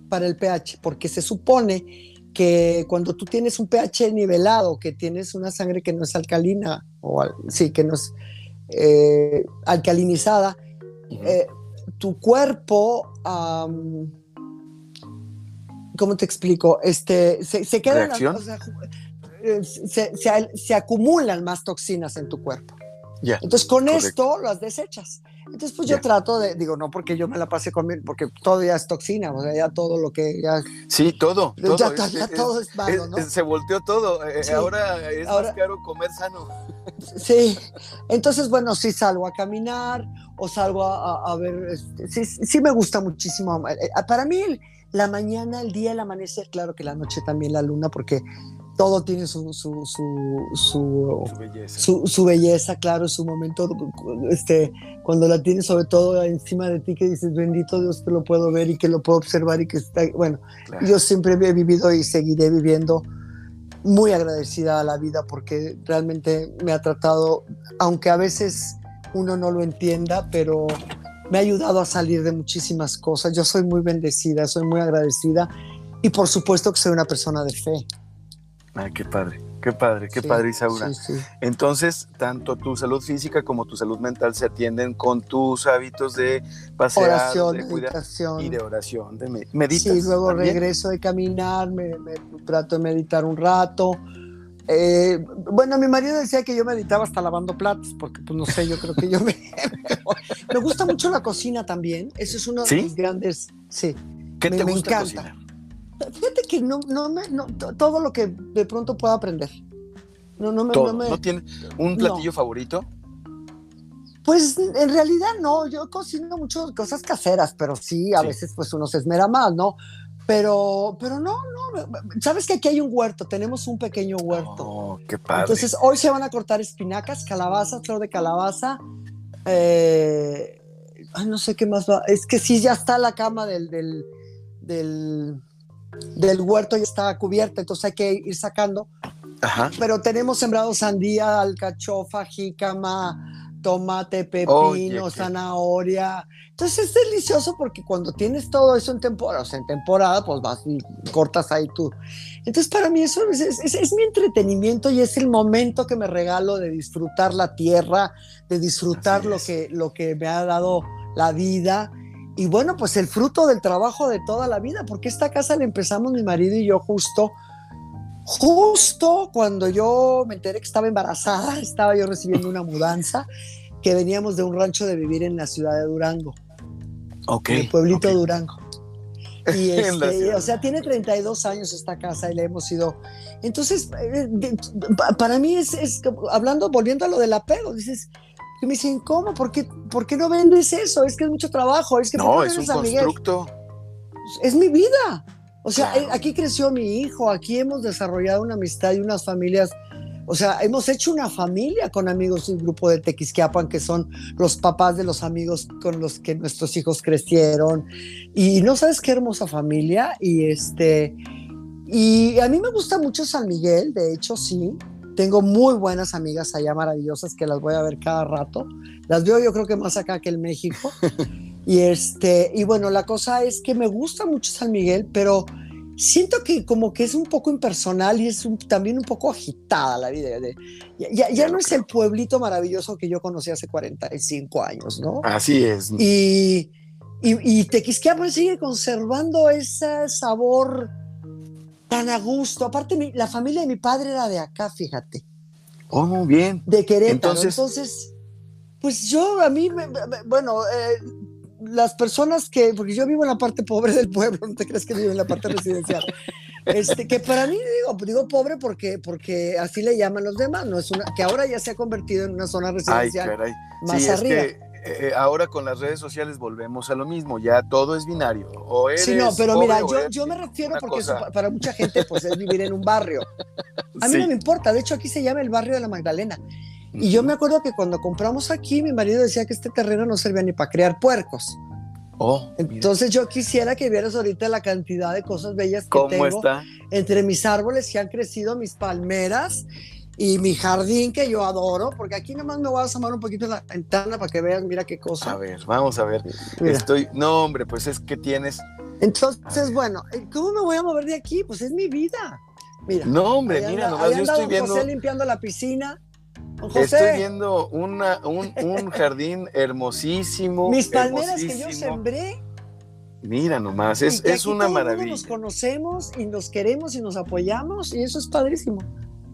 para el pH, porque se supone que cuando tú tienes un pH nivelado, que tienes una sangre que no es alcalina, o sí, que no es eh, alcalinizada, eh, tu cuerpo, ¿cómo te explico? Este, se, se quedan, ¿Reacción? o sea, eh, se, se- se acumulan más toxinas en tu cuerpo. Ya. Entonces con correcto. esto las desechas. Entonces pues yo trato de, digo, no porque yo me la pase con mi- porque todo ya es toxina, o sea, ya todo lo que ya, Sí, todo. todo ya, es- ya es- todo es malo, ¿no? es- se volteó todo. Eh, Sí. Ahora es Ahora- más caro comer sano. Sí, entonces bueno, sí salgo a caminar o salgo a, a- a ver, este, sí, sí me gusta muchísimo. Eh, eh, Para mí el- la mañana, el día, el amanecer, claro que la noche también la luna, porque todo tiene su, su, su, su, Su belleza. su, su belleza, claro, su momento, este, cuando la tienes sobre todo encima de ti, que dices, bendito Dios, que lo puedo ver y que lo puedo observar y que está, bueno, Claro. yo siempre he vivido y seguiré viviendo muy agradecida a la vida porque realmente me ha tratado, aunque a veces uno no lo entienda, pero me ha ayudado a salir de muchísimas cosas. Yo soy muy bendecida, soy muy agradecida y por supuesto que soy una persona de fe. Ay, qué padre, qué padre, qué Sí, padre, Isaura. sí, sí. Entonces, tanto tu salud física como tu salud mental se atienden con tus hábitos de pasear, Oración, de meditación. y de oración, de me- meditas. Sí, luego también? regreso de caminar, me, me trato de meditar un rato. Eh, bueno, mi marido decía que yo meditaba hasta lavando platos, porque pues no sé, yo creo que yo me... (laughs) me gusta mucho la cocina también, eso es uno de mis grandes... Sí, ¿Qué me- te gusta encanta. cocinar? Fíjate que no, no me... no, to- todo lo que de pronto pueda aprender. No, no me... Todo. no me- ¿No tiene un platillo favorito? Pues en realidad no, yo cocino muchas cosas caseras, pero sí, a Sí. veces pues uno se esmera más, ¿no? Pero, pero no, no, sabes que aquí hay un huerto, tenemos un pequeño huerto. Oh, qué padre. Entonces hoy se van a cortar espinacas, calabaza, flor de calabaza. eh, ay, no sé qué más va. Es que sí, ya está la cama del, del, del, del huerto, ya está cubierta, entonces hay que ir sacando Ajá. pero tenemos sembrado sandía, alcachofa, jícama, tomate, pepino, Oye, zanahoria. Entonces es delicioso porque cuando tienes todo eso en temporada, o sea, en temporada, pues vas y cortas ahí tú. Entonces para mí eso es, es- es- mi entretenimiento y es el momento que me regalo de disfrutar la tierra, de disfrutar lo que, lo que me ha dado la vida. Y bueno, pues el fruto del trabajo de toda la vida, porque esta casa la empezamos mi marido y yo justo justo cuando yo me enteré que estaba embarazada, (laughs) estaba yo recibiendo una mudanza, que veníamos de un rancho de vivir en la ciudad de Durango, Ok. en el pueblito ok. Durango. (laughs) Y este, o sea, tiene 32 años esta casa y le hemos ido. Entonces, eh, para mí es, es hablando, volviendo a lo del apego, dices, y me dicen, ¿cómo? ¿Por qué, ¿Por qué no vendes eso? Es que es mucho trabajo, es que ¿por qué No, es un constructo. es mi vida. O sea, Claro. eh, aquí creció mi hijo, aquí hemos desarrollado una amistad y unas familias O sea, hemos hecho una familia con amigos del grupo de Tequisquiapan, que son los papás de los amigos con los que nuestros hijos crecieron. Y no sabes qué hermosa familia. Y este, y a mí me gusta mucho San Miguel, de hecho, sí. Tengo muy buenas amigas allá maravillosas que las voy a ver cada rato. Las veo yo creo que más acá que en México. (laughs) y este, y bueno, la cosa es que me gusta mucho San Miguel, pero siento que como que es un poco impersonal y es también un poco agitada la vida. De, ya, ya, no es el pueblito maravilloso que yo conocí hace 45 años, ¿no? Así es. Y, y, y Tequisquiapan sigue conservando ese sabor tan a gusto. Aparte, la familia de mi padre era de acá, fíjate. Oh, muy bien. De Querétaro. Entonces, pues yo, a mí, bueno, eh, las personas que, porque yo vivo en la parte pobre del pueblo, (laughs) no te crees que vivo en la parte residencial, (laughs) este, que para mí digo, digo pobre porque, porque así le llaman los demás, no es una, que ahora ya se ha convertido en una zona residencial más arriba. Eh, ahora con las redes sociales volvemos a lo mismo, ya todo es binario. O eres sí, no, pero mira, yo, yo me refiero porque para mucha gente pues es vivir en un barrio. A mí no me importa, de hecho aquí se llama el barrio de la Magdalena. Y yo me acuerdo que cuando compramos aquí, mi marido decía que este terreno no servía ni para criar puercos. Oh, Entonces yo quisiera que vieras ahorita la cantidad de cosas bellas que ¿Cómo tengo está? entre mis árboles que han crecido, mis palmeras y mi jardín que yo adoro, porque aquí nomás me voy a asomar un poquito en la ventana para que veas, mira qué cosa. A ver, vamos a ver. Estoy, no hombre, pues es que tienes. Entonces, bueno, ¿cómo me voy a mover de aquí? Pues es mi vida. Mira. No hombre, mira, nomás yo estoy viendo. José limpiando la piscina Estoy viendo una, un, un, (laughs) jardín hermosísimo. Mis palmeras que yo sembré. Mira nomás, es, es una maravilla. Nos conocemos y nos queremos y nos apoyamos y eso es padrísimo.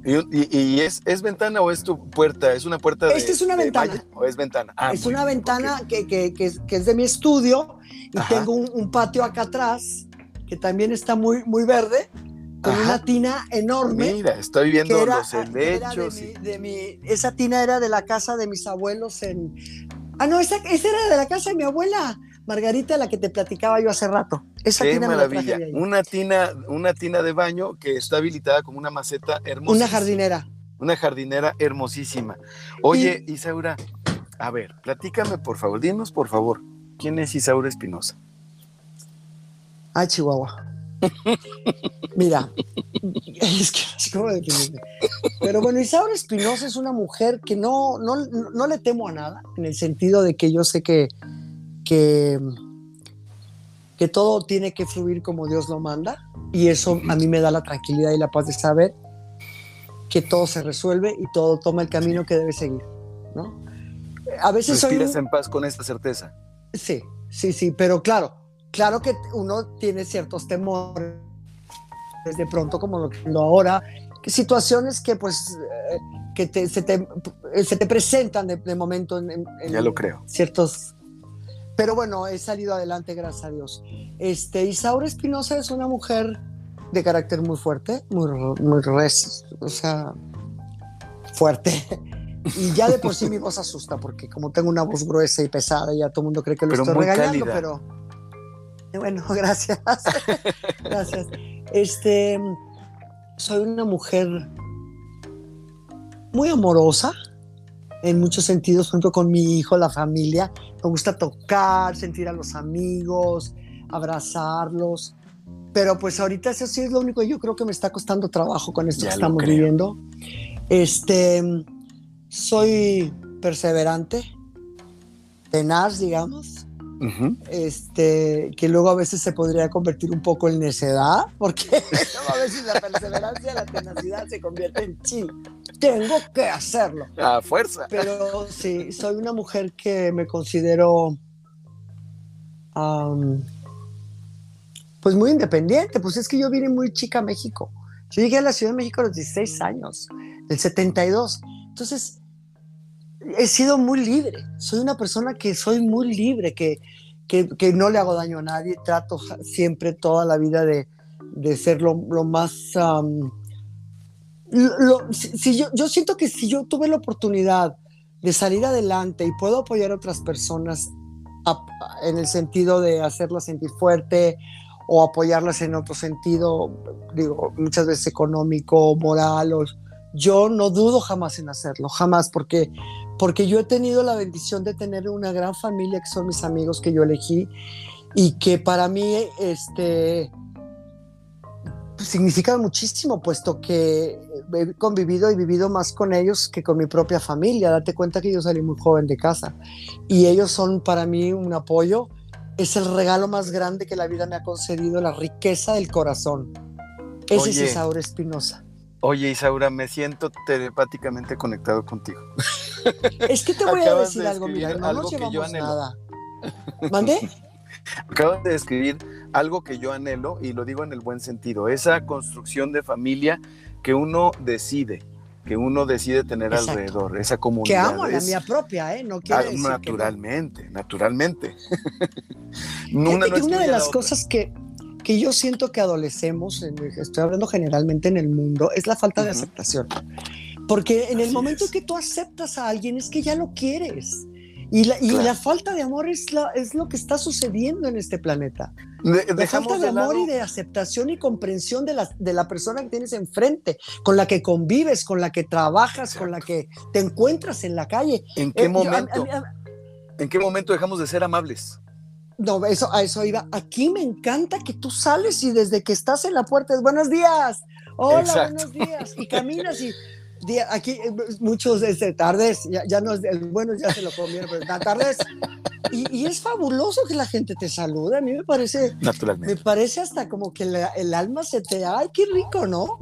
¿Y, y, es, es, ventana o es tu puerta? ¿Es una puerta Esta es una ventana. ¿O es ventana? Ah, es una ventana que, que, que, es, que, es, de mi estudio y tengo un, un, patio acá atrás que también está muy, muy verde con una tina enorme. Mira, estoy viendo los helechos. De mi, esa tina era de la casa de mis abuelos en... Ah, no, esa, esa era de la casa de mi abuela. Margarita, la que te platicaba yo hace rato. Esa Qué tina maravilla. una tina, una tina de baño que está habilitada como una maceta hermosa. Una jardinera. Una jardinera hermosísima. Oye, Isaura, a ver, platícame por favor, dinos por favor, ¿quién es Isaura Espinosa? Ah, Chihuahua. Mira, es que ¿cómo definirme? Pero bueno, Isaura Espinosa es una mujer que no, no, no, le temo a nada, en el sentido de que yo sé que, que, que todo tiene que fluir como Dios lo manda, y eso a mí me da la tranquilidad y la paz de saber que todo se resuelve y todo toma el camino que debe seguir, ¿no? A veces ¿Respiras en paz con esta certeza? Sí, sí, sí, pero claro, claro que uno tiene ciertos temores de pronto como lo que ahora, situaciones que pues eh, que se, te, se, te, presentan de, momento en, ya lo creo. ciertos pero bueno, he salido adelante, gracias a Dios. Este, Isaura Espinosa es una mujer de carácter muy fuerte, muy, muy res, o sea, fuerte. Y ya de por sí mi voz asusta, porque como tengo una voz gruesa y pesada, ya todo el mundo cree que lo estoy regañando, pero bueno, (laughs) gracias. (laughs) gracias. Este, soy una mujer muy amorosa en muchos sentidos, junto con mi hijo, la familia. Me gusta tocar, sentir a los amigos, abrazarlos. Pero pues ahorita eso sí es lo único yo creo que me está costando trabajo con esto que estamos viviendo. Este, soy perseverante, tenaz, digamos este, que luego a veces se podría convertir un poco en necedad, porque (laughs) a veces la perseverancia, la tenacidad se convierte en chi. Tengo que hacerlo. A fuerza. Pero sí, soy una mujer que me considero pues muy independiente. Pues es que yo vine muy chica a México. Yo llegué a la Ciudad de México a los 16 años, el 72. Entonces, he sido muy libre. Soy una persona que soy muy libre, que, que, no le hago daño a nadie. Trato siempre toda la vida de, de ser lo, más... si, yo, yo siento que si yo tuve la oportunidad de salir adelante y puedo apoyar a otras personas en el sentido de hacerlas sentir fuerte o apoyarlas en otro sentido, digo, muchas veces económico, moral, o yo no dudo jamás en hacerlo, jamás, porque, porque yo he tenido la bendición de tener una gran familia que son mis amigos que yo elegí y que para mí este, significan muchísimo, puesto que he convivido y vivido más con ellos que con mi propia familia. Date cuenta que yo salí muy joven de casa y ellos son para mí un apoyo. Es el regalo más grande que la vida me ha concedido, la riqueza del corazón. Ese es Isaura Espinosa. Oye, Isaura, me siento telepáticamente conectado contigo. Es que te voy a decir algo, mira, no nos llevamos nada. ¿Mande? (laughs) Acabas de describir algo que yo anhelo y lo digo en el buen sentido, esa construcción de familia que uno decide, que uno decide tener alrededor, esa comunidad. Que amo la mía propia, ¿eh? No quiere ah, naturalmente, naturalmente. (laughs) una, una de las cosas que, que yo siento que adolecemos, estoy hablando generalmente en el mundo, es la falta de aceptación. Porque en el momento que tú aceptas a alguien es que ya lo quieres. Y la, y la falta de amor es, la, es lo que está sucediendo en este planeta. la falta de, amor y de aceptación y comprensión de la, de la persona que tienes enfrente, con la que convives, con la que trabajas, con la que te encuentras en la calle. ¿En qué eh, momento? ¿En qué momento dejamos de ser amables? No, eso, a eso iba. Aquí me encanta que tú sales y desde que estás en la puerta es buenos días, hola, buenos días, y caminas y aquí eh, muchos este, tardes, ya, ya no es bueno, ya se lo comieron, pero tardes. Y, y, es fabuloso que la gente te salude. A mí me parece, Naturalmente. me parece hasta como que el alma se te, ay, qué rico, ¿no?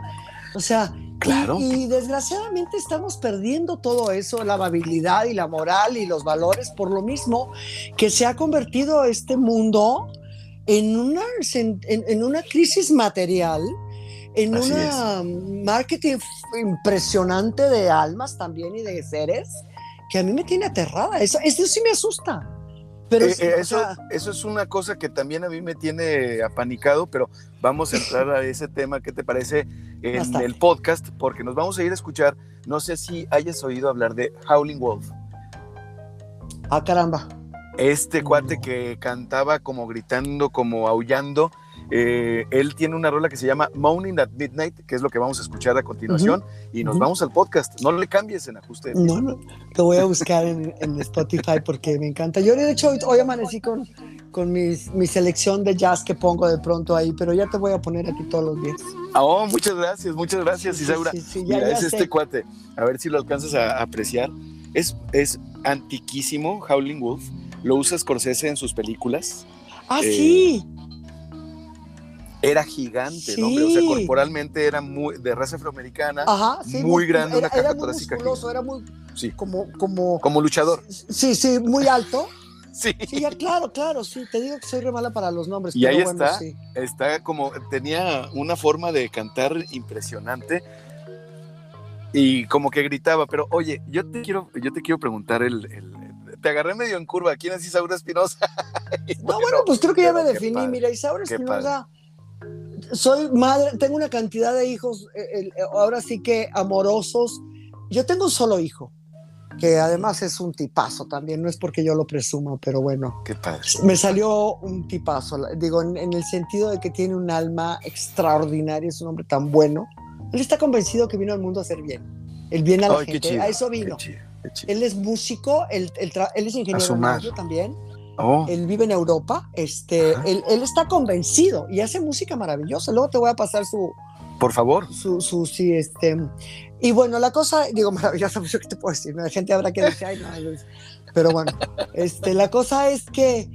O sea, claro. y, desgraciadamente estamos perdiendo todo eso, la amabilidad y la moral y los valores por lo mismo que se ha convertido este mundo en una, en, en una crisis material en un marketing impresionante de almas también y de seres que a mí me tiene aterrada. Eso, eso sí me asusta. Pero eh, eh, eso, eso es una cosa que también a mí me tiene apanicado, pero vamos a entrar a ese tema, ¿qué te parece? En el podcast, porque nos vamos a ir a escuchar, no sé si hayas oído hablar de Howling Wolf. Ah, caramba. Este cuate que cantaba como gritando, como aullando, eh, él tiene una rola que se llama Moaning at Midnight, que es lo que vamos a escuchar a continuación, y nos vamos al podcast. No le cambies en ajuste. No, no, lo voy a buscar en, Spotify porque me encanta. Yo, de hecho, hoy, amanecí con, con mi selección de jazz que pongo de pronto ahí, pero ya te voy a poner aquí todos los días. Oh, muchas gracias, muchas gracias, Isaura. Mira, es este cuate. A ver si lo alcanzas a apreciar. Es, es antiquísimo, Howling Wolf. Lo usa Scorsese en sus películas. Ah, sí eh, era gigante, ¿no? O sea, corporalmente era muy de raza afroamericana, muy, grande, era, una era muy musculoso, era muy sí. como, como, como luchador. Sí, sí, muy alto. (laughs) Sí. sí. claro, claro, sí, te digo que soy re mala para los nombres. Y ahí está, está como, tenía una forma de cantar impresionante y como que gritaba, pero oye, yo te quiero, yo te quiero preguntar el, te agarré medio en curva, ¿quién es Isaura Espinosa? (laughs) no, bueno, pues creo que ya me definí, mira, Isaura Espinosa soy madre, tengo una cantidad de hijos, eh, eh, ahora sí que amorosos. Yo tengo un solo hijo, que además es un tipazo también, no es porque yo lo presuma, pero bueno. Qué padre. Me salió un tipazo, digo, en, el sentido de que tiene un alma extraordinaria, es un hombre tan bueno. Él está convencido que vino al mundo a hacer bien, el bien a la gente, a eso vino. Él es músico, él, él, es ingeniero también Oh. Él vive en Europa, este, él, está convencido y hace música maravillosa. Luego te voy a pasar su... Por favor. Su, su, sí, este... Y bueno, la cosa, digo, (laughs) maravillosa, pues, ¿qué te puedo decir? La gente habrá que decir, ay, no, pero bueno, este, la cosa es que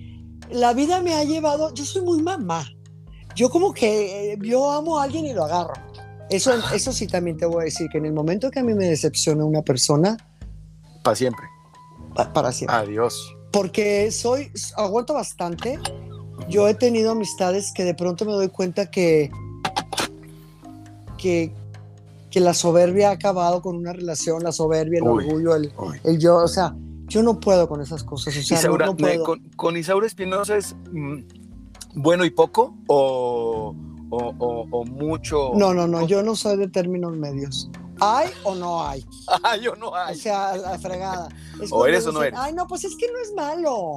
la vida me ha llevado, yo soy muy mamá. Yo como que, yo amo a alguien y lo agarro. Eso, eso sí también te voy a decir, que en el momento que a mí me decepciona una persona... Para siempre. para siempre. Adiós porque soy, aguanto bastante. Yo he tenido amistades que de pronto me doy cuenta que, que, que la soberbia ha acabado con una relación, la soberbia, el orgullo, el, el, yo, o sea, yo no puedo con esas cosas. O sea, no, puedo. Con, con, Isaura Espinosa es mm, bueno y poco o, o, o, mucho. No, no, no, yo no soy de términos medios. ¿Hay o no hay? (laughs) ¿Hay o no hay? O sea, la fregada. o eres o no eres. Ay, no, pues es que no es malo.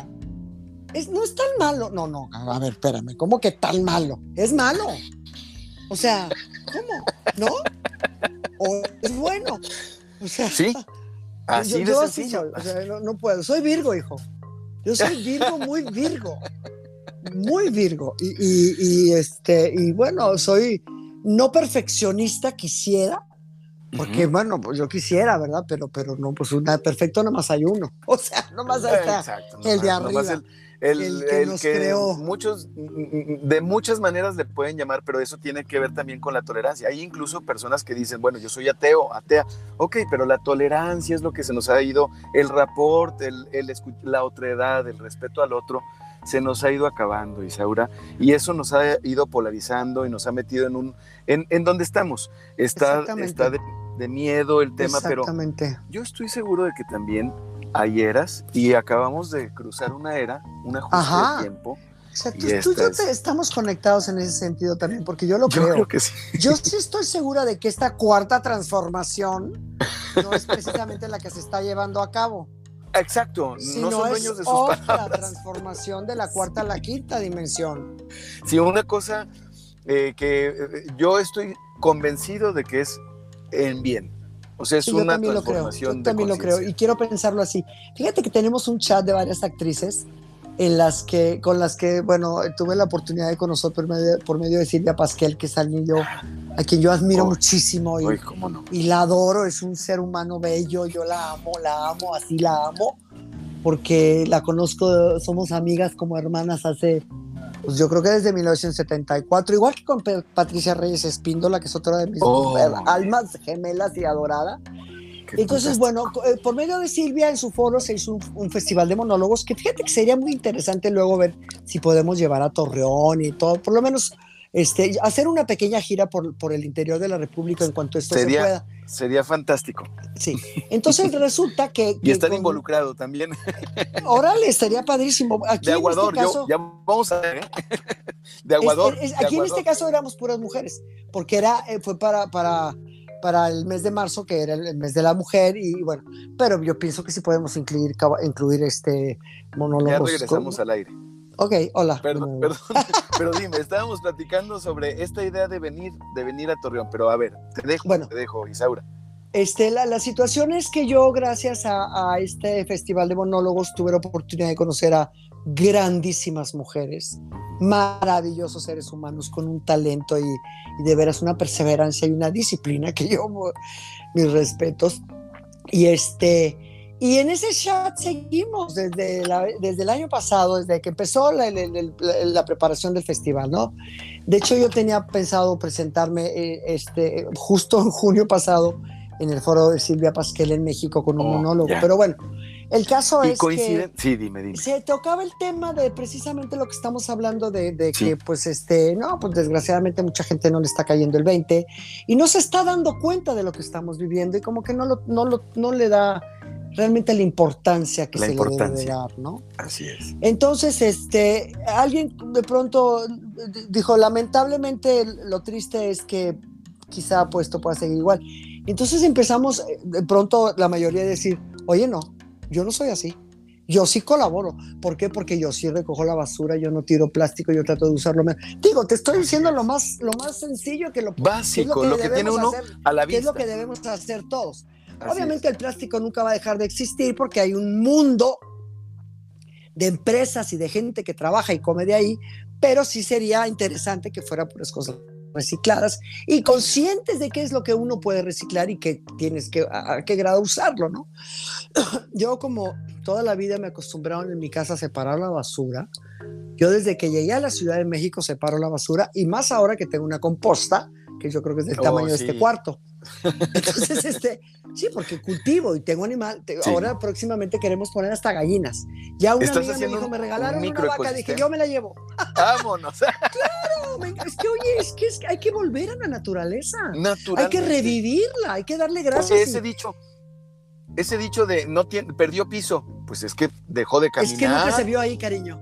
Es, no es tan malo. No, no, a ver, espérame. ¿Cómo que tan malo? Es malo. O sea, ¿cómo? ¿No? O es bueno. O sea, sí. (laughs) Así de sencillo. o sea, no, puedo. Soy Virgo, hijo. Yo soy Virgo, muy Virgo. Muy Virgo. Y, este, y bueno, soy no perfeccionista, quisiera, porque, bueno, pues yo quisiera, ¿verdad? Pero, pero no, pues una perfecto nomás hay uno. (laughs) O sea, nomás está Exacto, el de arriba. El, que, nos creó. muchos de muchas maneras le pueden llamar, pero eso tiene que ver también con la tolerancia. Hay incluso personas que dicen, bueno, yo soy ateo, atea, ok, pero la tolerancia es lo que se nos ha ido, el rapport, el, el la otredad, el respeto al otro, se nos ha ido acabando, Isaura, y eso nos ha ido polarizando y nos ha metido en un, en, en donde estamos. Está, está de, de, miedo el tema, pero yo estoy seguro de que también hay eras y acabamos de cruzar una era, una ajuste de tiempo. O sea, tú, y yo estamos conectados en ese sentido también, porque yo lo yo creo. que sí. Yo sí estoy segura de que esta cuarta transformación no es precisamente la que se está llevando a cabo. Exacto, no son dueños de sus otra transformación de la cuarta a la quinta dimensión. Sí, una cosa eh, que eh, yo estoy convencido de que es en bien. O sea, es una también transformación lo creo. Yo también lo creo y quiero pensarlo así. Fíjate que tenemos un chat de varias actrices en las que, con las que, bueno, tuve la oportunidad de conocer por medio, por medio de Silvia Pasquel, que es alguien yo, a quien yo admiro muchísimo y, y la adoro, es un ser humano bello, yo la amo, la amo, así la amo, porque la conozco, somos amigas como hermanas hace pues yo creo que desde 1974, igual que con Patricia Reyes Espíndola, que es otra de mis oh. almas gemelas y adorada. Entonces, bueno, eh, por medio de Silvia en su foro se hizo un, festival de monólogos que fíjate que sería muy interesante luego ver si podemos llevar a Torreón y todo, por lo menos este, hacer una pequeña gira por, por el interior de la República en cuanto esto sería, se pueda. Sería fantástico. Sí. Entonces (laughs) resulta que. y estar involucrado también. Órale, sería padrísimo. Aquí de Aguador, en este caso, ya vamos a ver. ¿eh? (laughs) De Aguador. aquí en este caso éramos puras mujeres, porque era, eh, fue para, para, para el mes de marzo, que era el mes de la mujer, y bueno, pero yo pienso que sí podemos incluir, incluir este monólogo. Ya regresamos al aire. Ok, hola. Perdón, perdón, (laughs) pero dime, estábamos platicando sobre esta idea de venir, de venir a Torreón, pero a ver, te dejo, bueno, te dejo, Isaura. Este, la, la situación es que yo, gracias a, a, este festival de monólogos, tuve la oportunidad de conocer a grandísimas mujeres, maravillosos seres humanos con un talento y, y de veras una perseverancia y una disciplina que yo, mis respetos. Y este, y en ese chat seguimos desde, desde el año pasado, desde que empezó la, la, preparación del festival, ¿no? De hecho, yo tenía pensado presentarme eh, este, justo en junio pasado en el foro de Silvia Pasquel en México con un oh, monólogo. Pero bueno, el caso es que sí, dime, dime. se tocaba el tema de precisamente lo que estamos hablando de, de que, pues, este, no, pues desgraciadamente mucha gente no le está cayendo el 20 y no se está dando cuenta de lo que estamos viviendo y como que no, lo, no, lo, no le da realmente la importancia que se le debe dar, ¿no? Así es. Entonces, este, alguien de pronto dijo, lamentablemente lo triste es que quizá pues esto pueda seguir igual. Entonces empezamos eh, de pronto la mayoría a decir, oye, no, yo no soy así. Yo sí colaboro. ¿Por qué? Porque yo sí recojo la basura, yo no tiro plástico, yo trato de usarlo. Digo, te estoy diciendo lo más, lo más sencillo que lo básico, lo que, tiene uno a la vista. es lo que debemos hacer todos. Obviamente el plástico nunca va a dejar de existir porque hay un mundo de empresas y de gente que trabaja y come de ahí, pero sí sería interesante que fuera puras cosas recicladas y conscientes de qué es lo que uno puede reciclar y que tienes que, a, qué grado usarlo, ¿no? (clears throat) Yo como toda la vida me acostumbraron en mi casa a separar la basura, yo desde que llegué a la Ciudad de México separo la basura y más ahora que tengo una composta, que yo creo que es del oh, tamaño de este cuarto. Entonces, este, sí, porque cultivo y tengo animal. Ahora próximamente queremos poner hasta gallinas. Ya una amiga me dijo, me regalaron una vaca, dije, yo me la llevo. (laughs) Vámonos. claro, es que oye, es que, hay que volver a la naturaleza. Hay que revivirla, hay que darle gracias. ese dicho, ese dicho de no tiene, perdió piso, pues es que dejó de caminar. Es que nunca se vio ahí, cariño.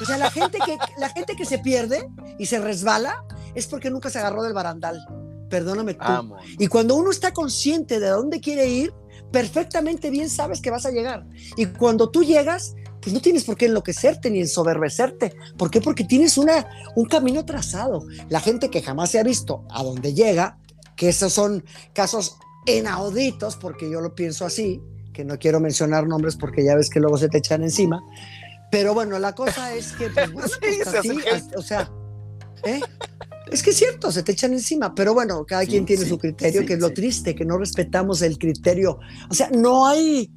O sea, la gente que, la gente que se pierde y se resbala es porque nunca se agarró del barandal perdóname tú. Y cuando uno está consciente de dónde quiere ir, perfectamente bien sabes que vas a llegar. Y cuando tú llegas, pues no tienes por qué enloquecerte ni ensoberbecerte. ¿Por qué? Porque tienes una, un camino trazado. La gente que jamás se ha visto a dónde llega, que esos son casos inauditos, porque yo lo pienso así, que no quiero mencionar nombres porque ya ves que luego se te echan encima. Pero bueno, la cosa es que, pues, bueno, (laughs) pues, así, o sea, ¿eh? Es que es cierto, se te echan encima, pero bueno, cada quien tiene su criterio, que es lo triste, que no respetamos el criterio. O sea, no hay,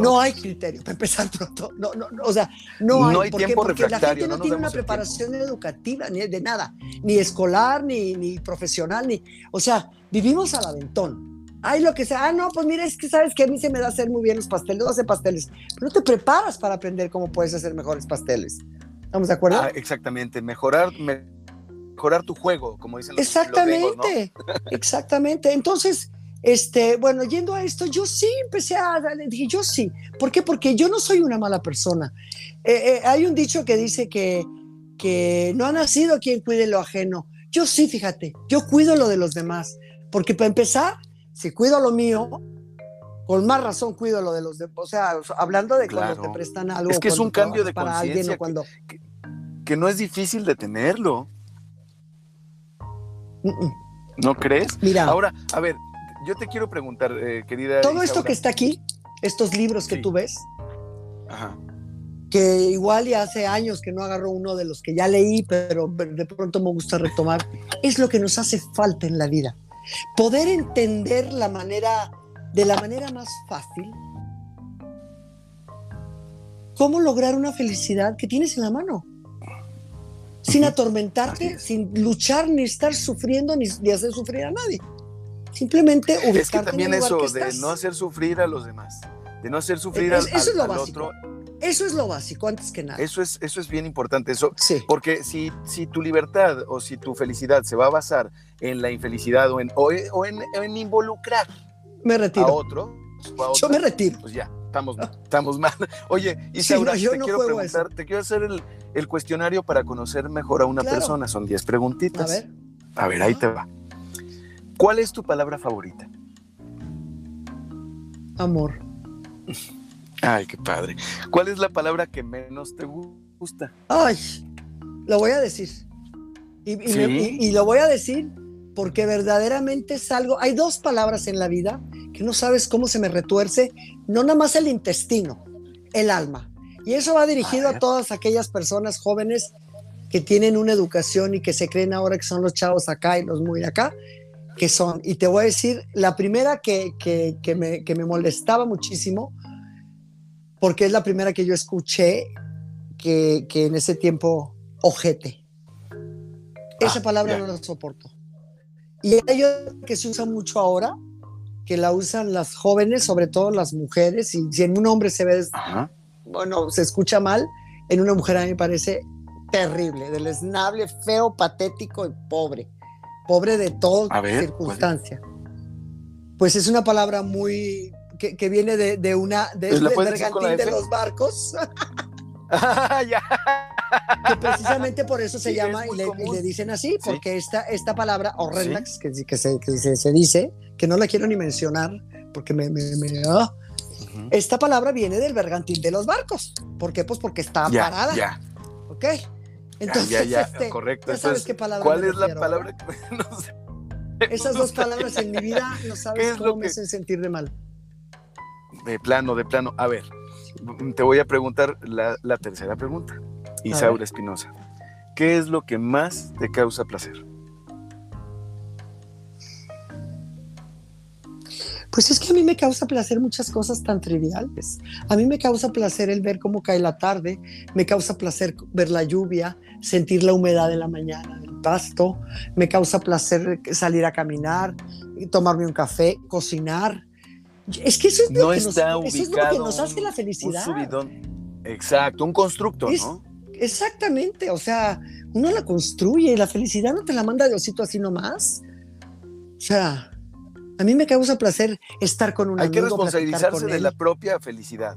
no hay criterio, (laughs) para empezar pronto. No, no, o sea, no hay, no hay tiempo porque la gente no, tiene una preparación educativa, ni de nada, ni escolar, ni, ni profesional, ni. O sea, vivimos al aventón. Hay lo que sea, ah, no, pues mira, es que sabes que a mí se me da hacer muy bien los pasteles, no hacer pasteles, pero no te preparas para aprender cómo puedes hacer mejores pasteles. ¿Estamos de acuerdo? Ah, exactamente, mejorar, mejorar tu juego, como dicen los Exactamente, exactamente. Entonces, este, bueno, yendo a esto, yo sí empecé a, dije, yo sí. ¿Por qué? Porque yo no soy una mala persona. Eh, eh, hay un dicho que dice que, que no ha nacido quien cuide lo ajeno. Yo sí, fíjate, yo cuido lo de los demás. Porque para empezar, si cuido lo mío, con más razón cuido lo de los demás. O sea, hablando de cuando te prestan algo. Es que es un cambio de conciencia cuando... Que, no es difícil de tenerlo. ¿No crees? Mira. Ahora, a ver, yo te quiero preguntar, eh, querida. Todo esto que está aquí, estos libros que tú ves, que igual ya hace años que no agarro uno de los que ya leí, pero de pronto me gusta retomar, es lo que nos hace falta en la vida. Poder entender la manera, de la manera más fácil, cómo lograr una felicidad que tienes en la mano. Sin atormentarte, sin luchar, ni estar sufriendo, ni, ni hacer sufrir a nadie. Simplemente ubicarte Es que también eso de no hacer sufrir a los demás, de no hacer sufrir al, eso es lo básico. Eso es lo básico, antes que nada. Eso es, eso es bien importante, eso. Porque si, si tu libertad o si tu felicidad se va a basar en la infelicidad o en, o, en, involucrar me retiro. a otro, yo me retiro. Pues ya, estamos, estamos mal. (laughs) Oye, Isaura, te quiero preguntar, te quiero hacer el, cuestionario para conocer mejor a una persona. Son 10 preguntitas. A ver. A ver, ahí te va. ¿Cuál es tu palabra favorita? Amor. Ay, qué padre. ¿Cuál es la palabra que menos te gusta? Ay, lo voy a decir. Y, lo voy a decir porque verdaderamente es algo. Hay dos palabras en la vida que no sabes cómo se me retuerce, no nada más el intestino, el alma. Y eso va dirigido a, a todas aquellas personas jóvenes que tienen una educación y que se creen ahora que son los chavos acá y los muy acá, que son, y te voy a decir, la primera que, que, me, que me molestaba muchísimo, porque es la primera que yo escuché que, que en ese tiempo, ojete. Esa ah, palabra no la soporto. Y hay otra que se usa mucho ahora, que la usan las jóvenes, sobre todo las mujeres, y si en un hombre se ve, bueno, se escucha mal, en una mujer a mí me parece terrible, deleznable, feo, patético y pobre pobre de toda circunstancia. Pues es una palabra muy que, viene de, una de, pues bergantín de los barcos. (laughs) (laughs) que precisamente por eso se llama y le, dicen así, porque esta, esta palabra horrenda que, que, se, que se, dice, que no la quiero ni mencionar, porque me... Ah, esta palabra viene del bergantín de los barcos. ¿Por qué? Pues porque está parada. Ya. ¿Ok? Entonces, ya, este, correcto. sabes qué palabra ¿Cuál es la palabra? (laughs) no sé. Esas dos (laughs) palabras en mi vida no sabes cómo me hacen sentir de mal. De plano, de plano. A ver, te voy a preguntar la, tercera pregunta. Isaura Espinosa, ¿qué es lo que más te causa placer? Pues es que a mí me causa placer muchas cosas tan triviales. A mí me causa placer el ver cómo cae la tarde, me causa placer ver la lluvia, sentir la humedad de la mañana del pasto, me causa placer salir a caminar, tomarme un café, cocinar. Es que eso es lo, que, nos, que nos hace la felicidad. Un subidón. Exacto, un constructo, ¿no? Exactamente, o sea, uno la construye y la felicidad no te la manda Diosito así nomás. O sea, a mí me causa placer estar con un amigo. Hay que responsabilizarse de la propia felicidad.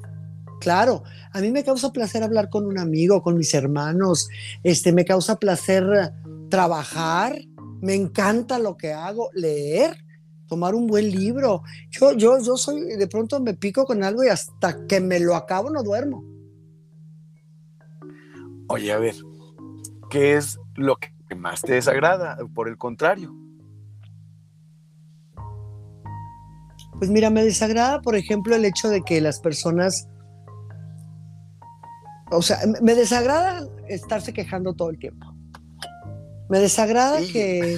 Claro, a mí me causa placer hablar con un amigo, con mis hermanos, este, me causa placer trabajar, me encanta lo que hago, leer, tomar un buen libro. Yo, yo, yo soy, de pronto me pico con algo y hasta que me lo acabo no duermo. Oye, a ver, ¿qué es lo que más te desagrada? Por el contrario. Pues mira, me desagrada, por ejemplo, el hecho de que las personas, o sea, me desagrada estarse quejando todo el tiempo. Me desagrada que,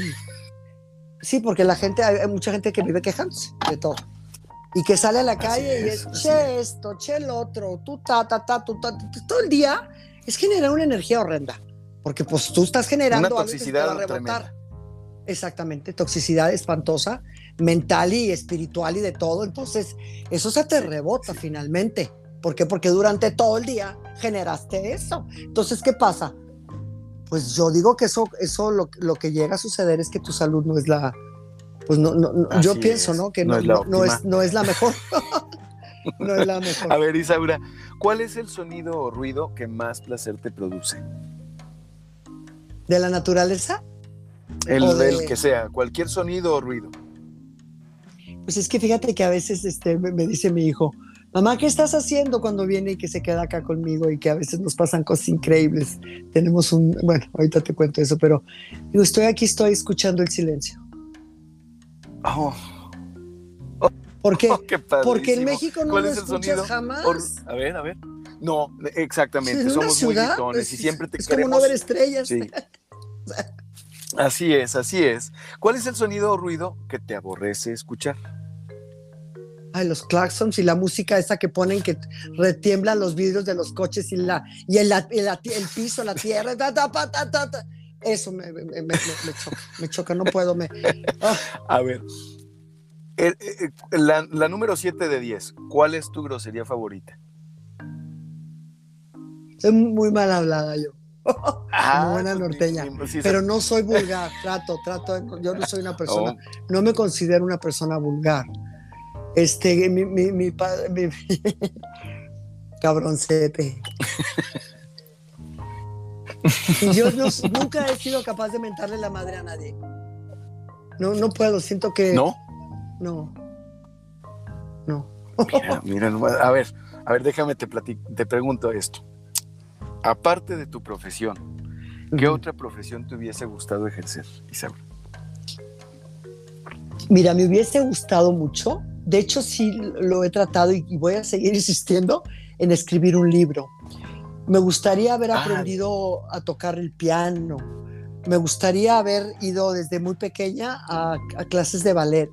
sí, porque la gente, hay mucha gente que vive quejándose de todo. Y que sale a la calle y es, che esto, che el otro, tú ta, ta, ta, tú ta, todo el día es generar una energía horrenda. Porque pues tú estás generando una toxicidad algo que te va a rebotar. Exactamente, toxicidad espantosa, mental y espiritual y de todo. Entonces, eso se te rebota finalmente. ¿Por qué? Porque durante todo el día generaste eso. Entonces, ¿qué pasa? Pues yo digo que eso, eso lo, lo que llega a suceder es que tu salud no es la, pues no, no, yo pienso, ¿no? Que no, es, la no, es, no es la mejor. (laughs) no es la mejor. A ver, Isaura, ¿cuál es el sonido o ruido que más placer te produce? ¿De la naturaleza? El, que sea, cualquier sonido o ruido. Pues es que fíjate que a veces este, me, dice mi hijo, mamá, ¿qué estás haciendo cuando viene y que se queda acá conmigo y que a veces nos pasan cosas increíbles? Tenemos un, bueno, ahorita te cuento eso, pero digo, estoy aquí, estoy escuchando el silencio. Oh. ¿Por qué? Oh, Porque en México no lo escuchas jamás. a ver, a ver. No, exactamente. Somos muy gritones y siempre te es como no ver estrellas. (laughs) Así es, así es. ¿Cuál es el sonido o ruido que te aborrece escuchar? Ay, los claxons y la música esa que ponen que retiemblan los vidrios de los coches y, la, y el, el, piso, la tierra. Eso me, choca, me choca, no puedo. Me, ah. A ver, la, la, número 7 de 10, ¿cuál es tu grosería favorita? Soy muy mal hablada yo. Ah, buena norteña. pero no soy vulgar, trato, trato. Yo no soy una persona, oh. no me considero una persona vulgar. Este, mi, mi, mi padre, (laughs) cabroncete. yo nunca he sido capaz de mentarle la madre a nadie. No, no puedo, siento que. ¿No? No. No. Mira, mira, a ver, a ver, déjame te, te pregunto esto aparte de tu profesión, ¿qué otra profesión te hubiese gustado ejercer, Isabel? Mira, me hubiese gustado mucho. De hecho, sí lo he tratado y, voy a seguir (laughs) insistiendo en escribir un libro. Me gustaría haber ah. aprendido a tocar el piano. Me gustaría haber ido desde muy pequeña a, clases de ballet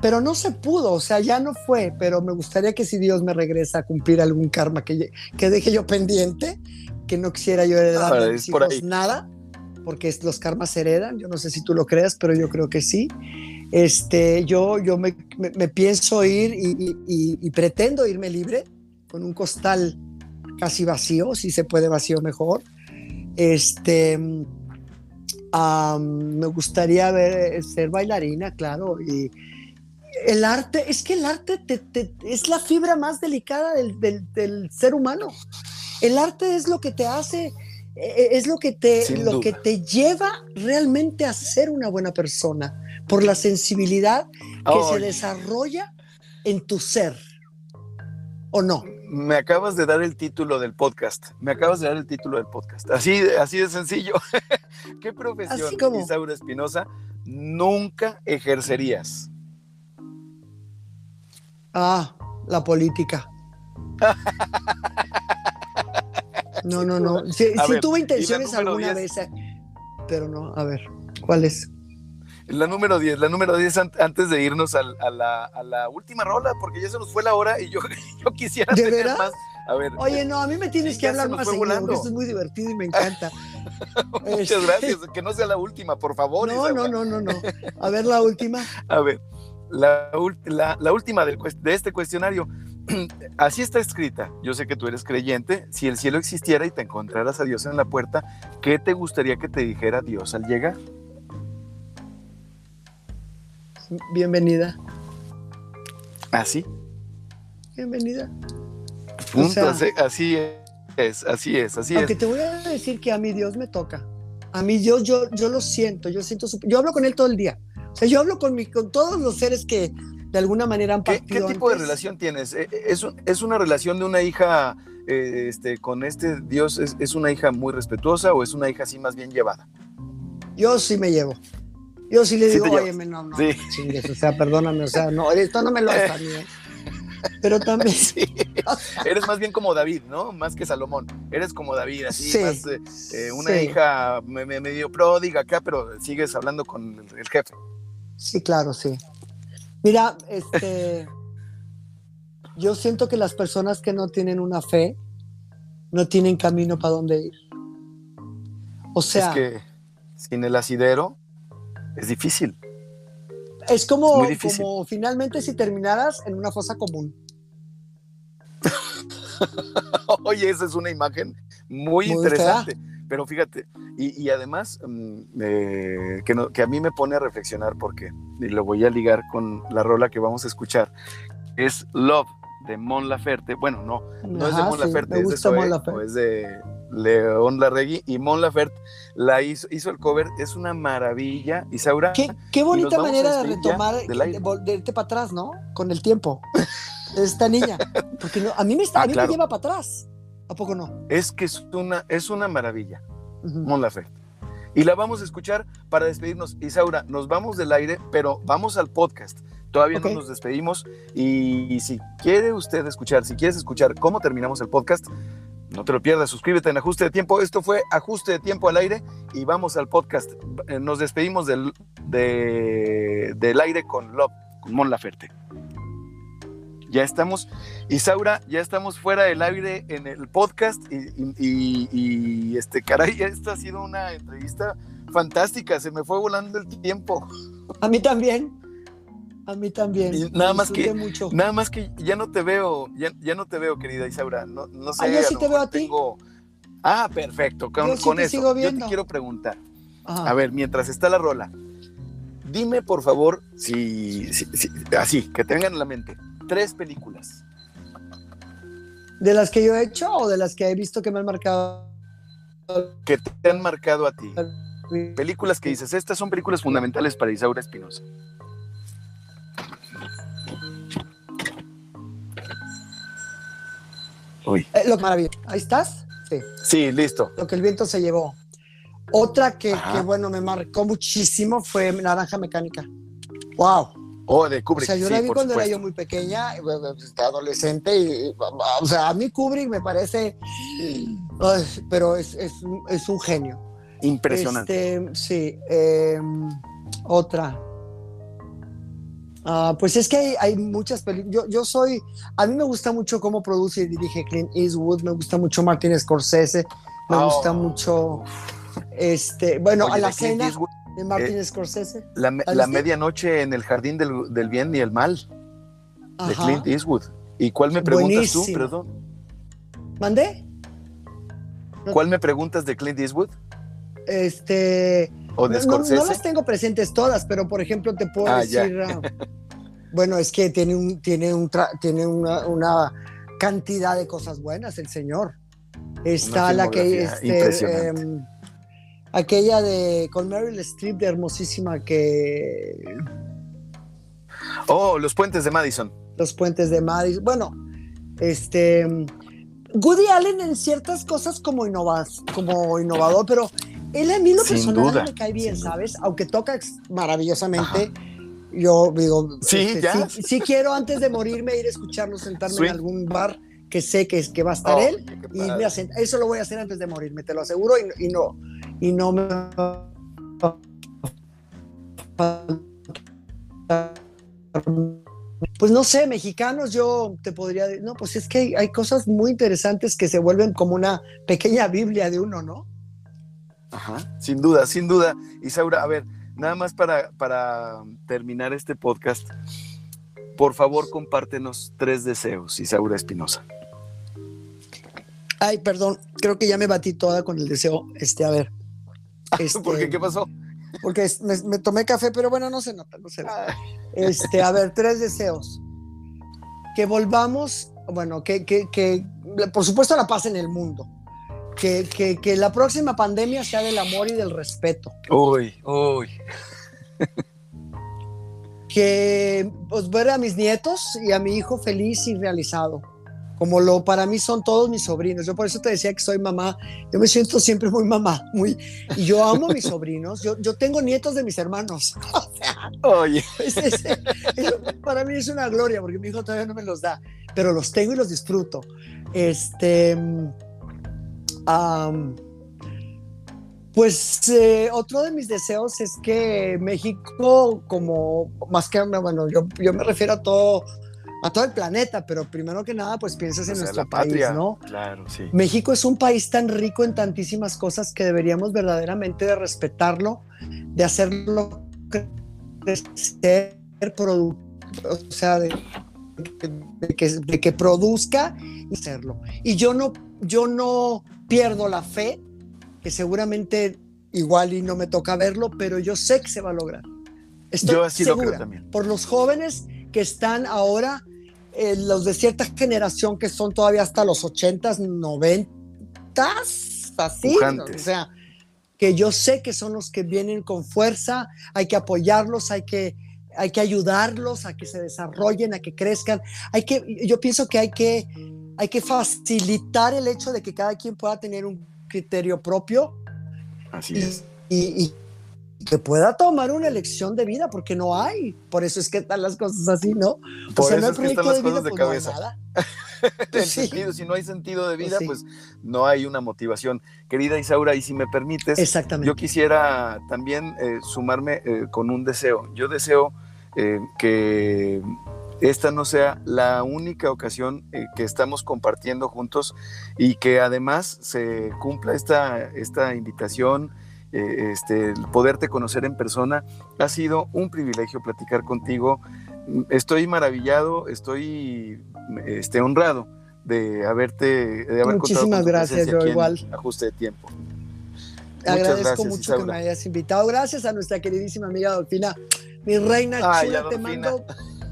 pero no se pudo, o sea, ya no fue, pero me gustaría que si Dios me regresa a cumplir algún karma que, que deje yo pendiente, que no quisiera yo heredar a mis hijos nada, porque los karmas se heredan. Yo no sé si tú lo creas, pero yo creo que sí. Este, yo, yo me, pienso ir y, pretendo irme libre con un costal casi vacío, si se puede vacío mejor. Este, me gustaría ver, ser bailarina, claro, y el arte, es que el arte es la fibra más delicada del, del ser humano. El arte es lo que te hace, eh, eh, es lo que te, lo que te lleva realmente a ser una buena persona, por la sensibilidad que se desarrolla en tu ser. ¿O no? Me acabas de dar el título del podcast. Me acabas de dar el título del podcast. Así, así de sencillo. (laughs) ¿Qué profesión, Isaura Espinosa, nunca ejercerías? Ah, la política. (laughs) No, no, no. Si, tuve intenciones alguna vez, eh, pero no, a ver, ¿cuál es? La número 10, la número 10 antes de irnos a, la, última rola, porque ya se nos fue la hora y yo, (laughs) yo quisiera ¿De tener más. A ver, Oye, no, a mí me tienes que hablar más seguido, porque esto es muy divertido y me encanta. (laughs) Muchas este, gracias, que no sea la última, por favor. No, no, no, no, no. A ver, la última. A ver, la, la última del, de este cuestionario. (clears throat) así está escrita. Yo sé que tú eres creyente. Si el cielo existiera y te encontraras a Dios en la puerta, ¿qué te gustaría que te dijera Dios al llegar? Bienvenida. ¿Así? Bienvenida. Punto, así es, así es, así aunque te voy a decir que a mi Dios me toca. A mí Dios, yo, yo lo siento, yo siento, yo hablo con Él todo el día. O sea, yo hablo con, mi, con todos los seres que, de alguna manera han ¿Qué, ¿Qué, tipo de relación tienes? Eh, eh, ¿Es, ¿Es, una relación de una hija eh, este, con este Dios? Es, una hija muy respetuosa o es una hija así más bien llevada? Yo sí me llevo. Yo sí le digo, oye, no, no, chingues, o sea, perdóname, o sea, no, esto no me lo hagas a Pero también. (laughs) Sí. (laughs) Eres más bien como David, ¿no? Más que Salomón. Eres como David, así, más eh, eh, una hija medio pródiga acá, pero sigues hablando con el jefe. Sí, claro, sí. Mira, este. yo siento que las personas que no tienen una fe no tienen camino para dónde ir. O sea. Es que sin el asidero es difícil. Es como, como finalmente si terminaras en una fosa común. (laughs) Oye, esa es una imagen muy, interesante. Pero fíjate, y, además mm, eh, que, que, a mí me pone a reflexionar porque, y lo voy a ligar con la rola que vamos a escuchar, es Love de Mon Laferte. Bueno, no, no es de Mon Laferte, es, de es de León Larregui y Mon Laferte la hizo, hizo el cover, es una maravilla. Isaura. Qué, qué bonita manera de retomar, de, irte para atrás, ¿no? Con el tiempo. (laughs) Esta niña. Porque a mí me, está, ah, lleva para atrás. ¿A poco no? Es que es una, es una maravilla. Mon Laferte. Y la vamos a escuchar para despedirnos. Isaura, nos vamos del aire, pero vamos al podcast. Todavía no nos despedimos y, si quiere usted escuchar, si quieres escuchar cómo terminamos el podcast, no te lo pierdas, suscríbete en Ajuste de Tiempo. Esto fue Ajuste de Tiempo al aire y vamos al podcast. Eh, nos despedimos del, del aire con Love, con Mon Laferte. Ya estamos, Isaura, ya estamos fuera del aire en el podcast y, y este, caray, esta ha sido una entrevista fantástica, se me fue volando el tiempo. A mí también. A mí también. nada más que nada más que ya no te veo, ya, no te veo, querida Isaura. No, no sé. Ah, yo sí te veo a ti. Ah, perfecto. Con, eso. Yo te quiero preguntar. A ver, mientras está la rola, dime por favor, si, así, que tengan en la mente, tres películas. ¿De las que yo he hecho o de las que he visto que me han marcado? Que te han marcado a ti. Películas que dices, estas son películas fundamentales para Isaura Espinosa. Eh, lo maravilloso. ¿Ahí estás? Sí. Sí, listo. Lo que el viento se llevó. Otra que, bueno, me marcó muchísimo fue Naranja Mecánica. ¡Wow! Oh, de Kubrick. O sea, yo la vi cuando era yo muy pequeña, estaba adolescente, y, o sea, a mí Kubrick me parece, pero es, un genio. Impresionante. Este, sí. Em, otra. Ah, pues es que hay, muchas películas. Yo, soy. A mí me gusta mucho cómo produce y dirige Clint Eastwood. Me gusta mucho Martin Scorsese. Me oh. gusta mucho. Este, bueno, a la cena de Martin eh, Scorsese. La, medianoche en el jardín del, bien y el mal. De Clint Eastwood. ¿Y cuál me preguntas tú, perdón? ¿Mandé? ¿Cuál me preguntas de Clint Eastwood? Este. ¿O de Scorsese? No, las tengo presentes todas, pero por ejemplo te puedo ah, decir. Ah, (laughs) bueno, es que tiene, un, tiene, un tiene una, cantidad de cosas buenas el señor. Está la que. Este, em, aquella de. con Meryl Streep de hermosísima que. Oh, Los Puentes de Madison. Los Puentes de Madison. Bueno, este. Woody Allen en ciertas cosas como, innovas, como innovador, pero él a mí lo personal me cae bien, ¿sabes? Aunque toca maravillosamente. Yo digo, sí, este, sí, quiero antes de morirme ir a escucharlo, sentarme en algún bar que sé que, que va a estar oh, él y me eso lo voy a hacer antes de morirme, te lo aseguro y, no y no me pues no sé, mexicanos, yo te podría decir, no, pues es que hay, hay, cosas muy interesantes que se vuelven como una pequeña Biblia de uno, ¿no? Ajá, sin duda, sin duda. Isaura, a ver, nada más para, para terminar este podcast, por favor compártenos tres deseos, Isaura Espinosa. Ay, perdón, creo que ya me batí toda con el deseo. Este, a ver. (laughs) Este, ¿Por qué? ¿Qué pasó? Porque me, tomé café, pero bueno, no se nota, no se nota. Este, a ver, tres deseos. Que volvamos, bueno, que, que, que por supuesto la paz en el mundo que, que, la próxima pandemia sea del amor y del respeto. Uy, uy. que pues ver a mis nietos y a mi hijo feliz y realizado como lo para mí son todos mis sobrinos. Yo por eso te decía que soy mamá. Yo me siento siempre muy mamá, muy y yo amo a mis sobrinos. Yo, yo tengo nietos de mis hermanos. (laughs) Oye, para mí es una gloria porque mi hijo todavía no me los da, pero los tengo y los disfruto. Este, pues eh, otro de mis deseos es que México, como más que, bueno, yo, yo me refiero a todo a todo el planeta, pero primero que nada, pues piensas en nuestro país, ¿no? Claro, sí. México es un país tan rico en tantísimas cosas que deberíamos verdaderamente de respetarlo, de hacerlo crecer, o sea, de, que, de, que, produzca y hacerlo. Y yo no, yo no pierdo la fe, que seguramente igual y no me toca verlo, pero yo sé que se va a lograr. Estoy yo así segura, lo creo también. Por los jóvenes que están ahora eh, los de cierta generación que son todavía hasta los 80s, 90s, así, o sea, que yo sé que son los que vienen con fuerza, hay que apoyarlos, hay que, hay que ayudarlos a que se desarrollen, a que crezcan, hay que, yo pienso que hay que, hay que facilitar el hecho de que cada quien pueda tener un criterio propio. Así es. y, que pueda tomar una elección de vida, porque no hay. Por eso es que están las cosas así, ¿no? Por eso es que están las cosas de pues, cabeza. (laughs) si no hay sentido de vida, pues, pues no hay una motivación. Querida Isaura, y si me permites, yo quisiera también eh, sumarme eh, con un deseo. Yo deseo eh, que esta no sea la única ocasión que estamos compartiendo juntos y que además se cumpla esta, esta invitación eh, este, poderte conocer en persona. Ha sido un privilegio platicar contigo. Estoy maravillado, estoy este, honrado de haberte, de haber Muchísimas gracias, yo igual. Ajuste de tiempo. Agradezco mucho que me hayas invitado. Gracias a nuestra queridísima amiga Dolfina, mi reina chula, te mando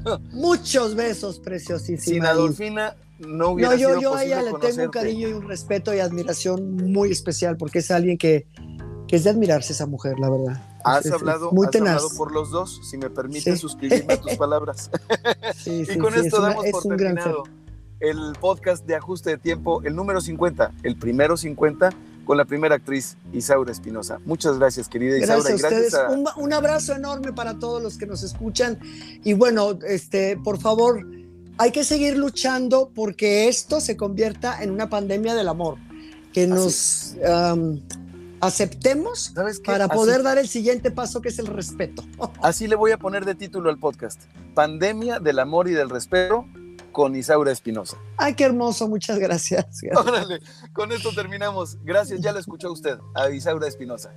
(laughs) muchos besos, preciosísima. Sin Adolfina no hubiera no, yo, yo a ella le tengo un cariño y un respeto y admiración muy especial porque es alguien que es de admirarse esa mujer, la verdad. Has, hablado, muy has por los dos, si me permites suscribirme a tus palabras. y con esto damos por terminado el podcast de ajuste de tiempo, el número 50, el primero 50, con la primera actriz Isaura Espinosa. Muchas gracias, querida Isaura. Gracias a ustedes. Un, un, abrazo enorme para todos los que nos escuchan. Y bueno, este, por favor, hay que seguir luchando porque esto se convierta en una pandemia del amor, que nos aceptemos para poder dar el siguiente paso que es el respeto. Así le voy a poner de título al podcast. Pandemia del amor y del respeto con Isaura Espinosa. Ay, qué hermoso, muchas gracias. Órale, con esto terminamos. Gracias, ya la escuchó usted, a Isaura Espinosa.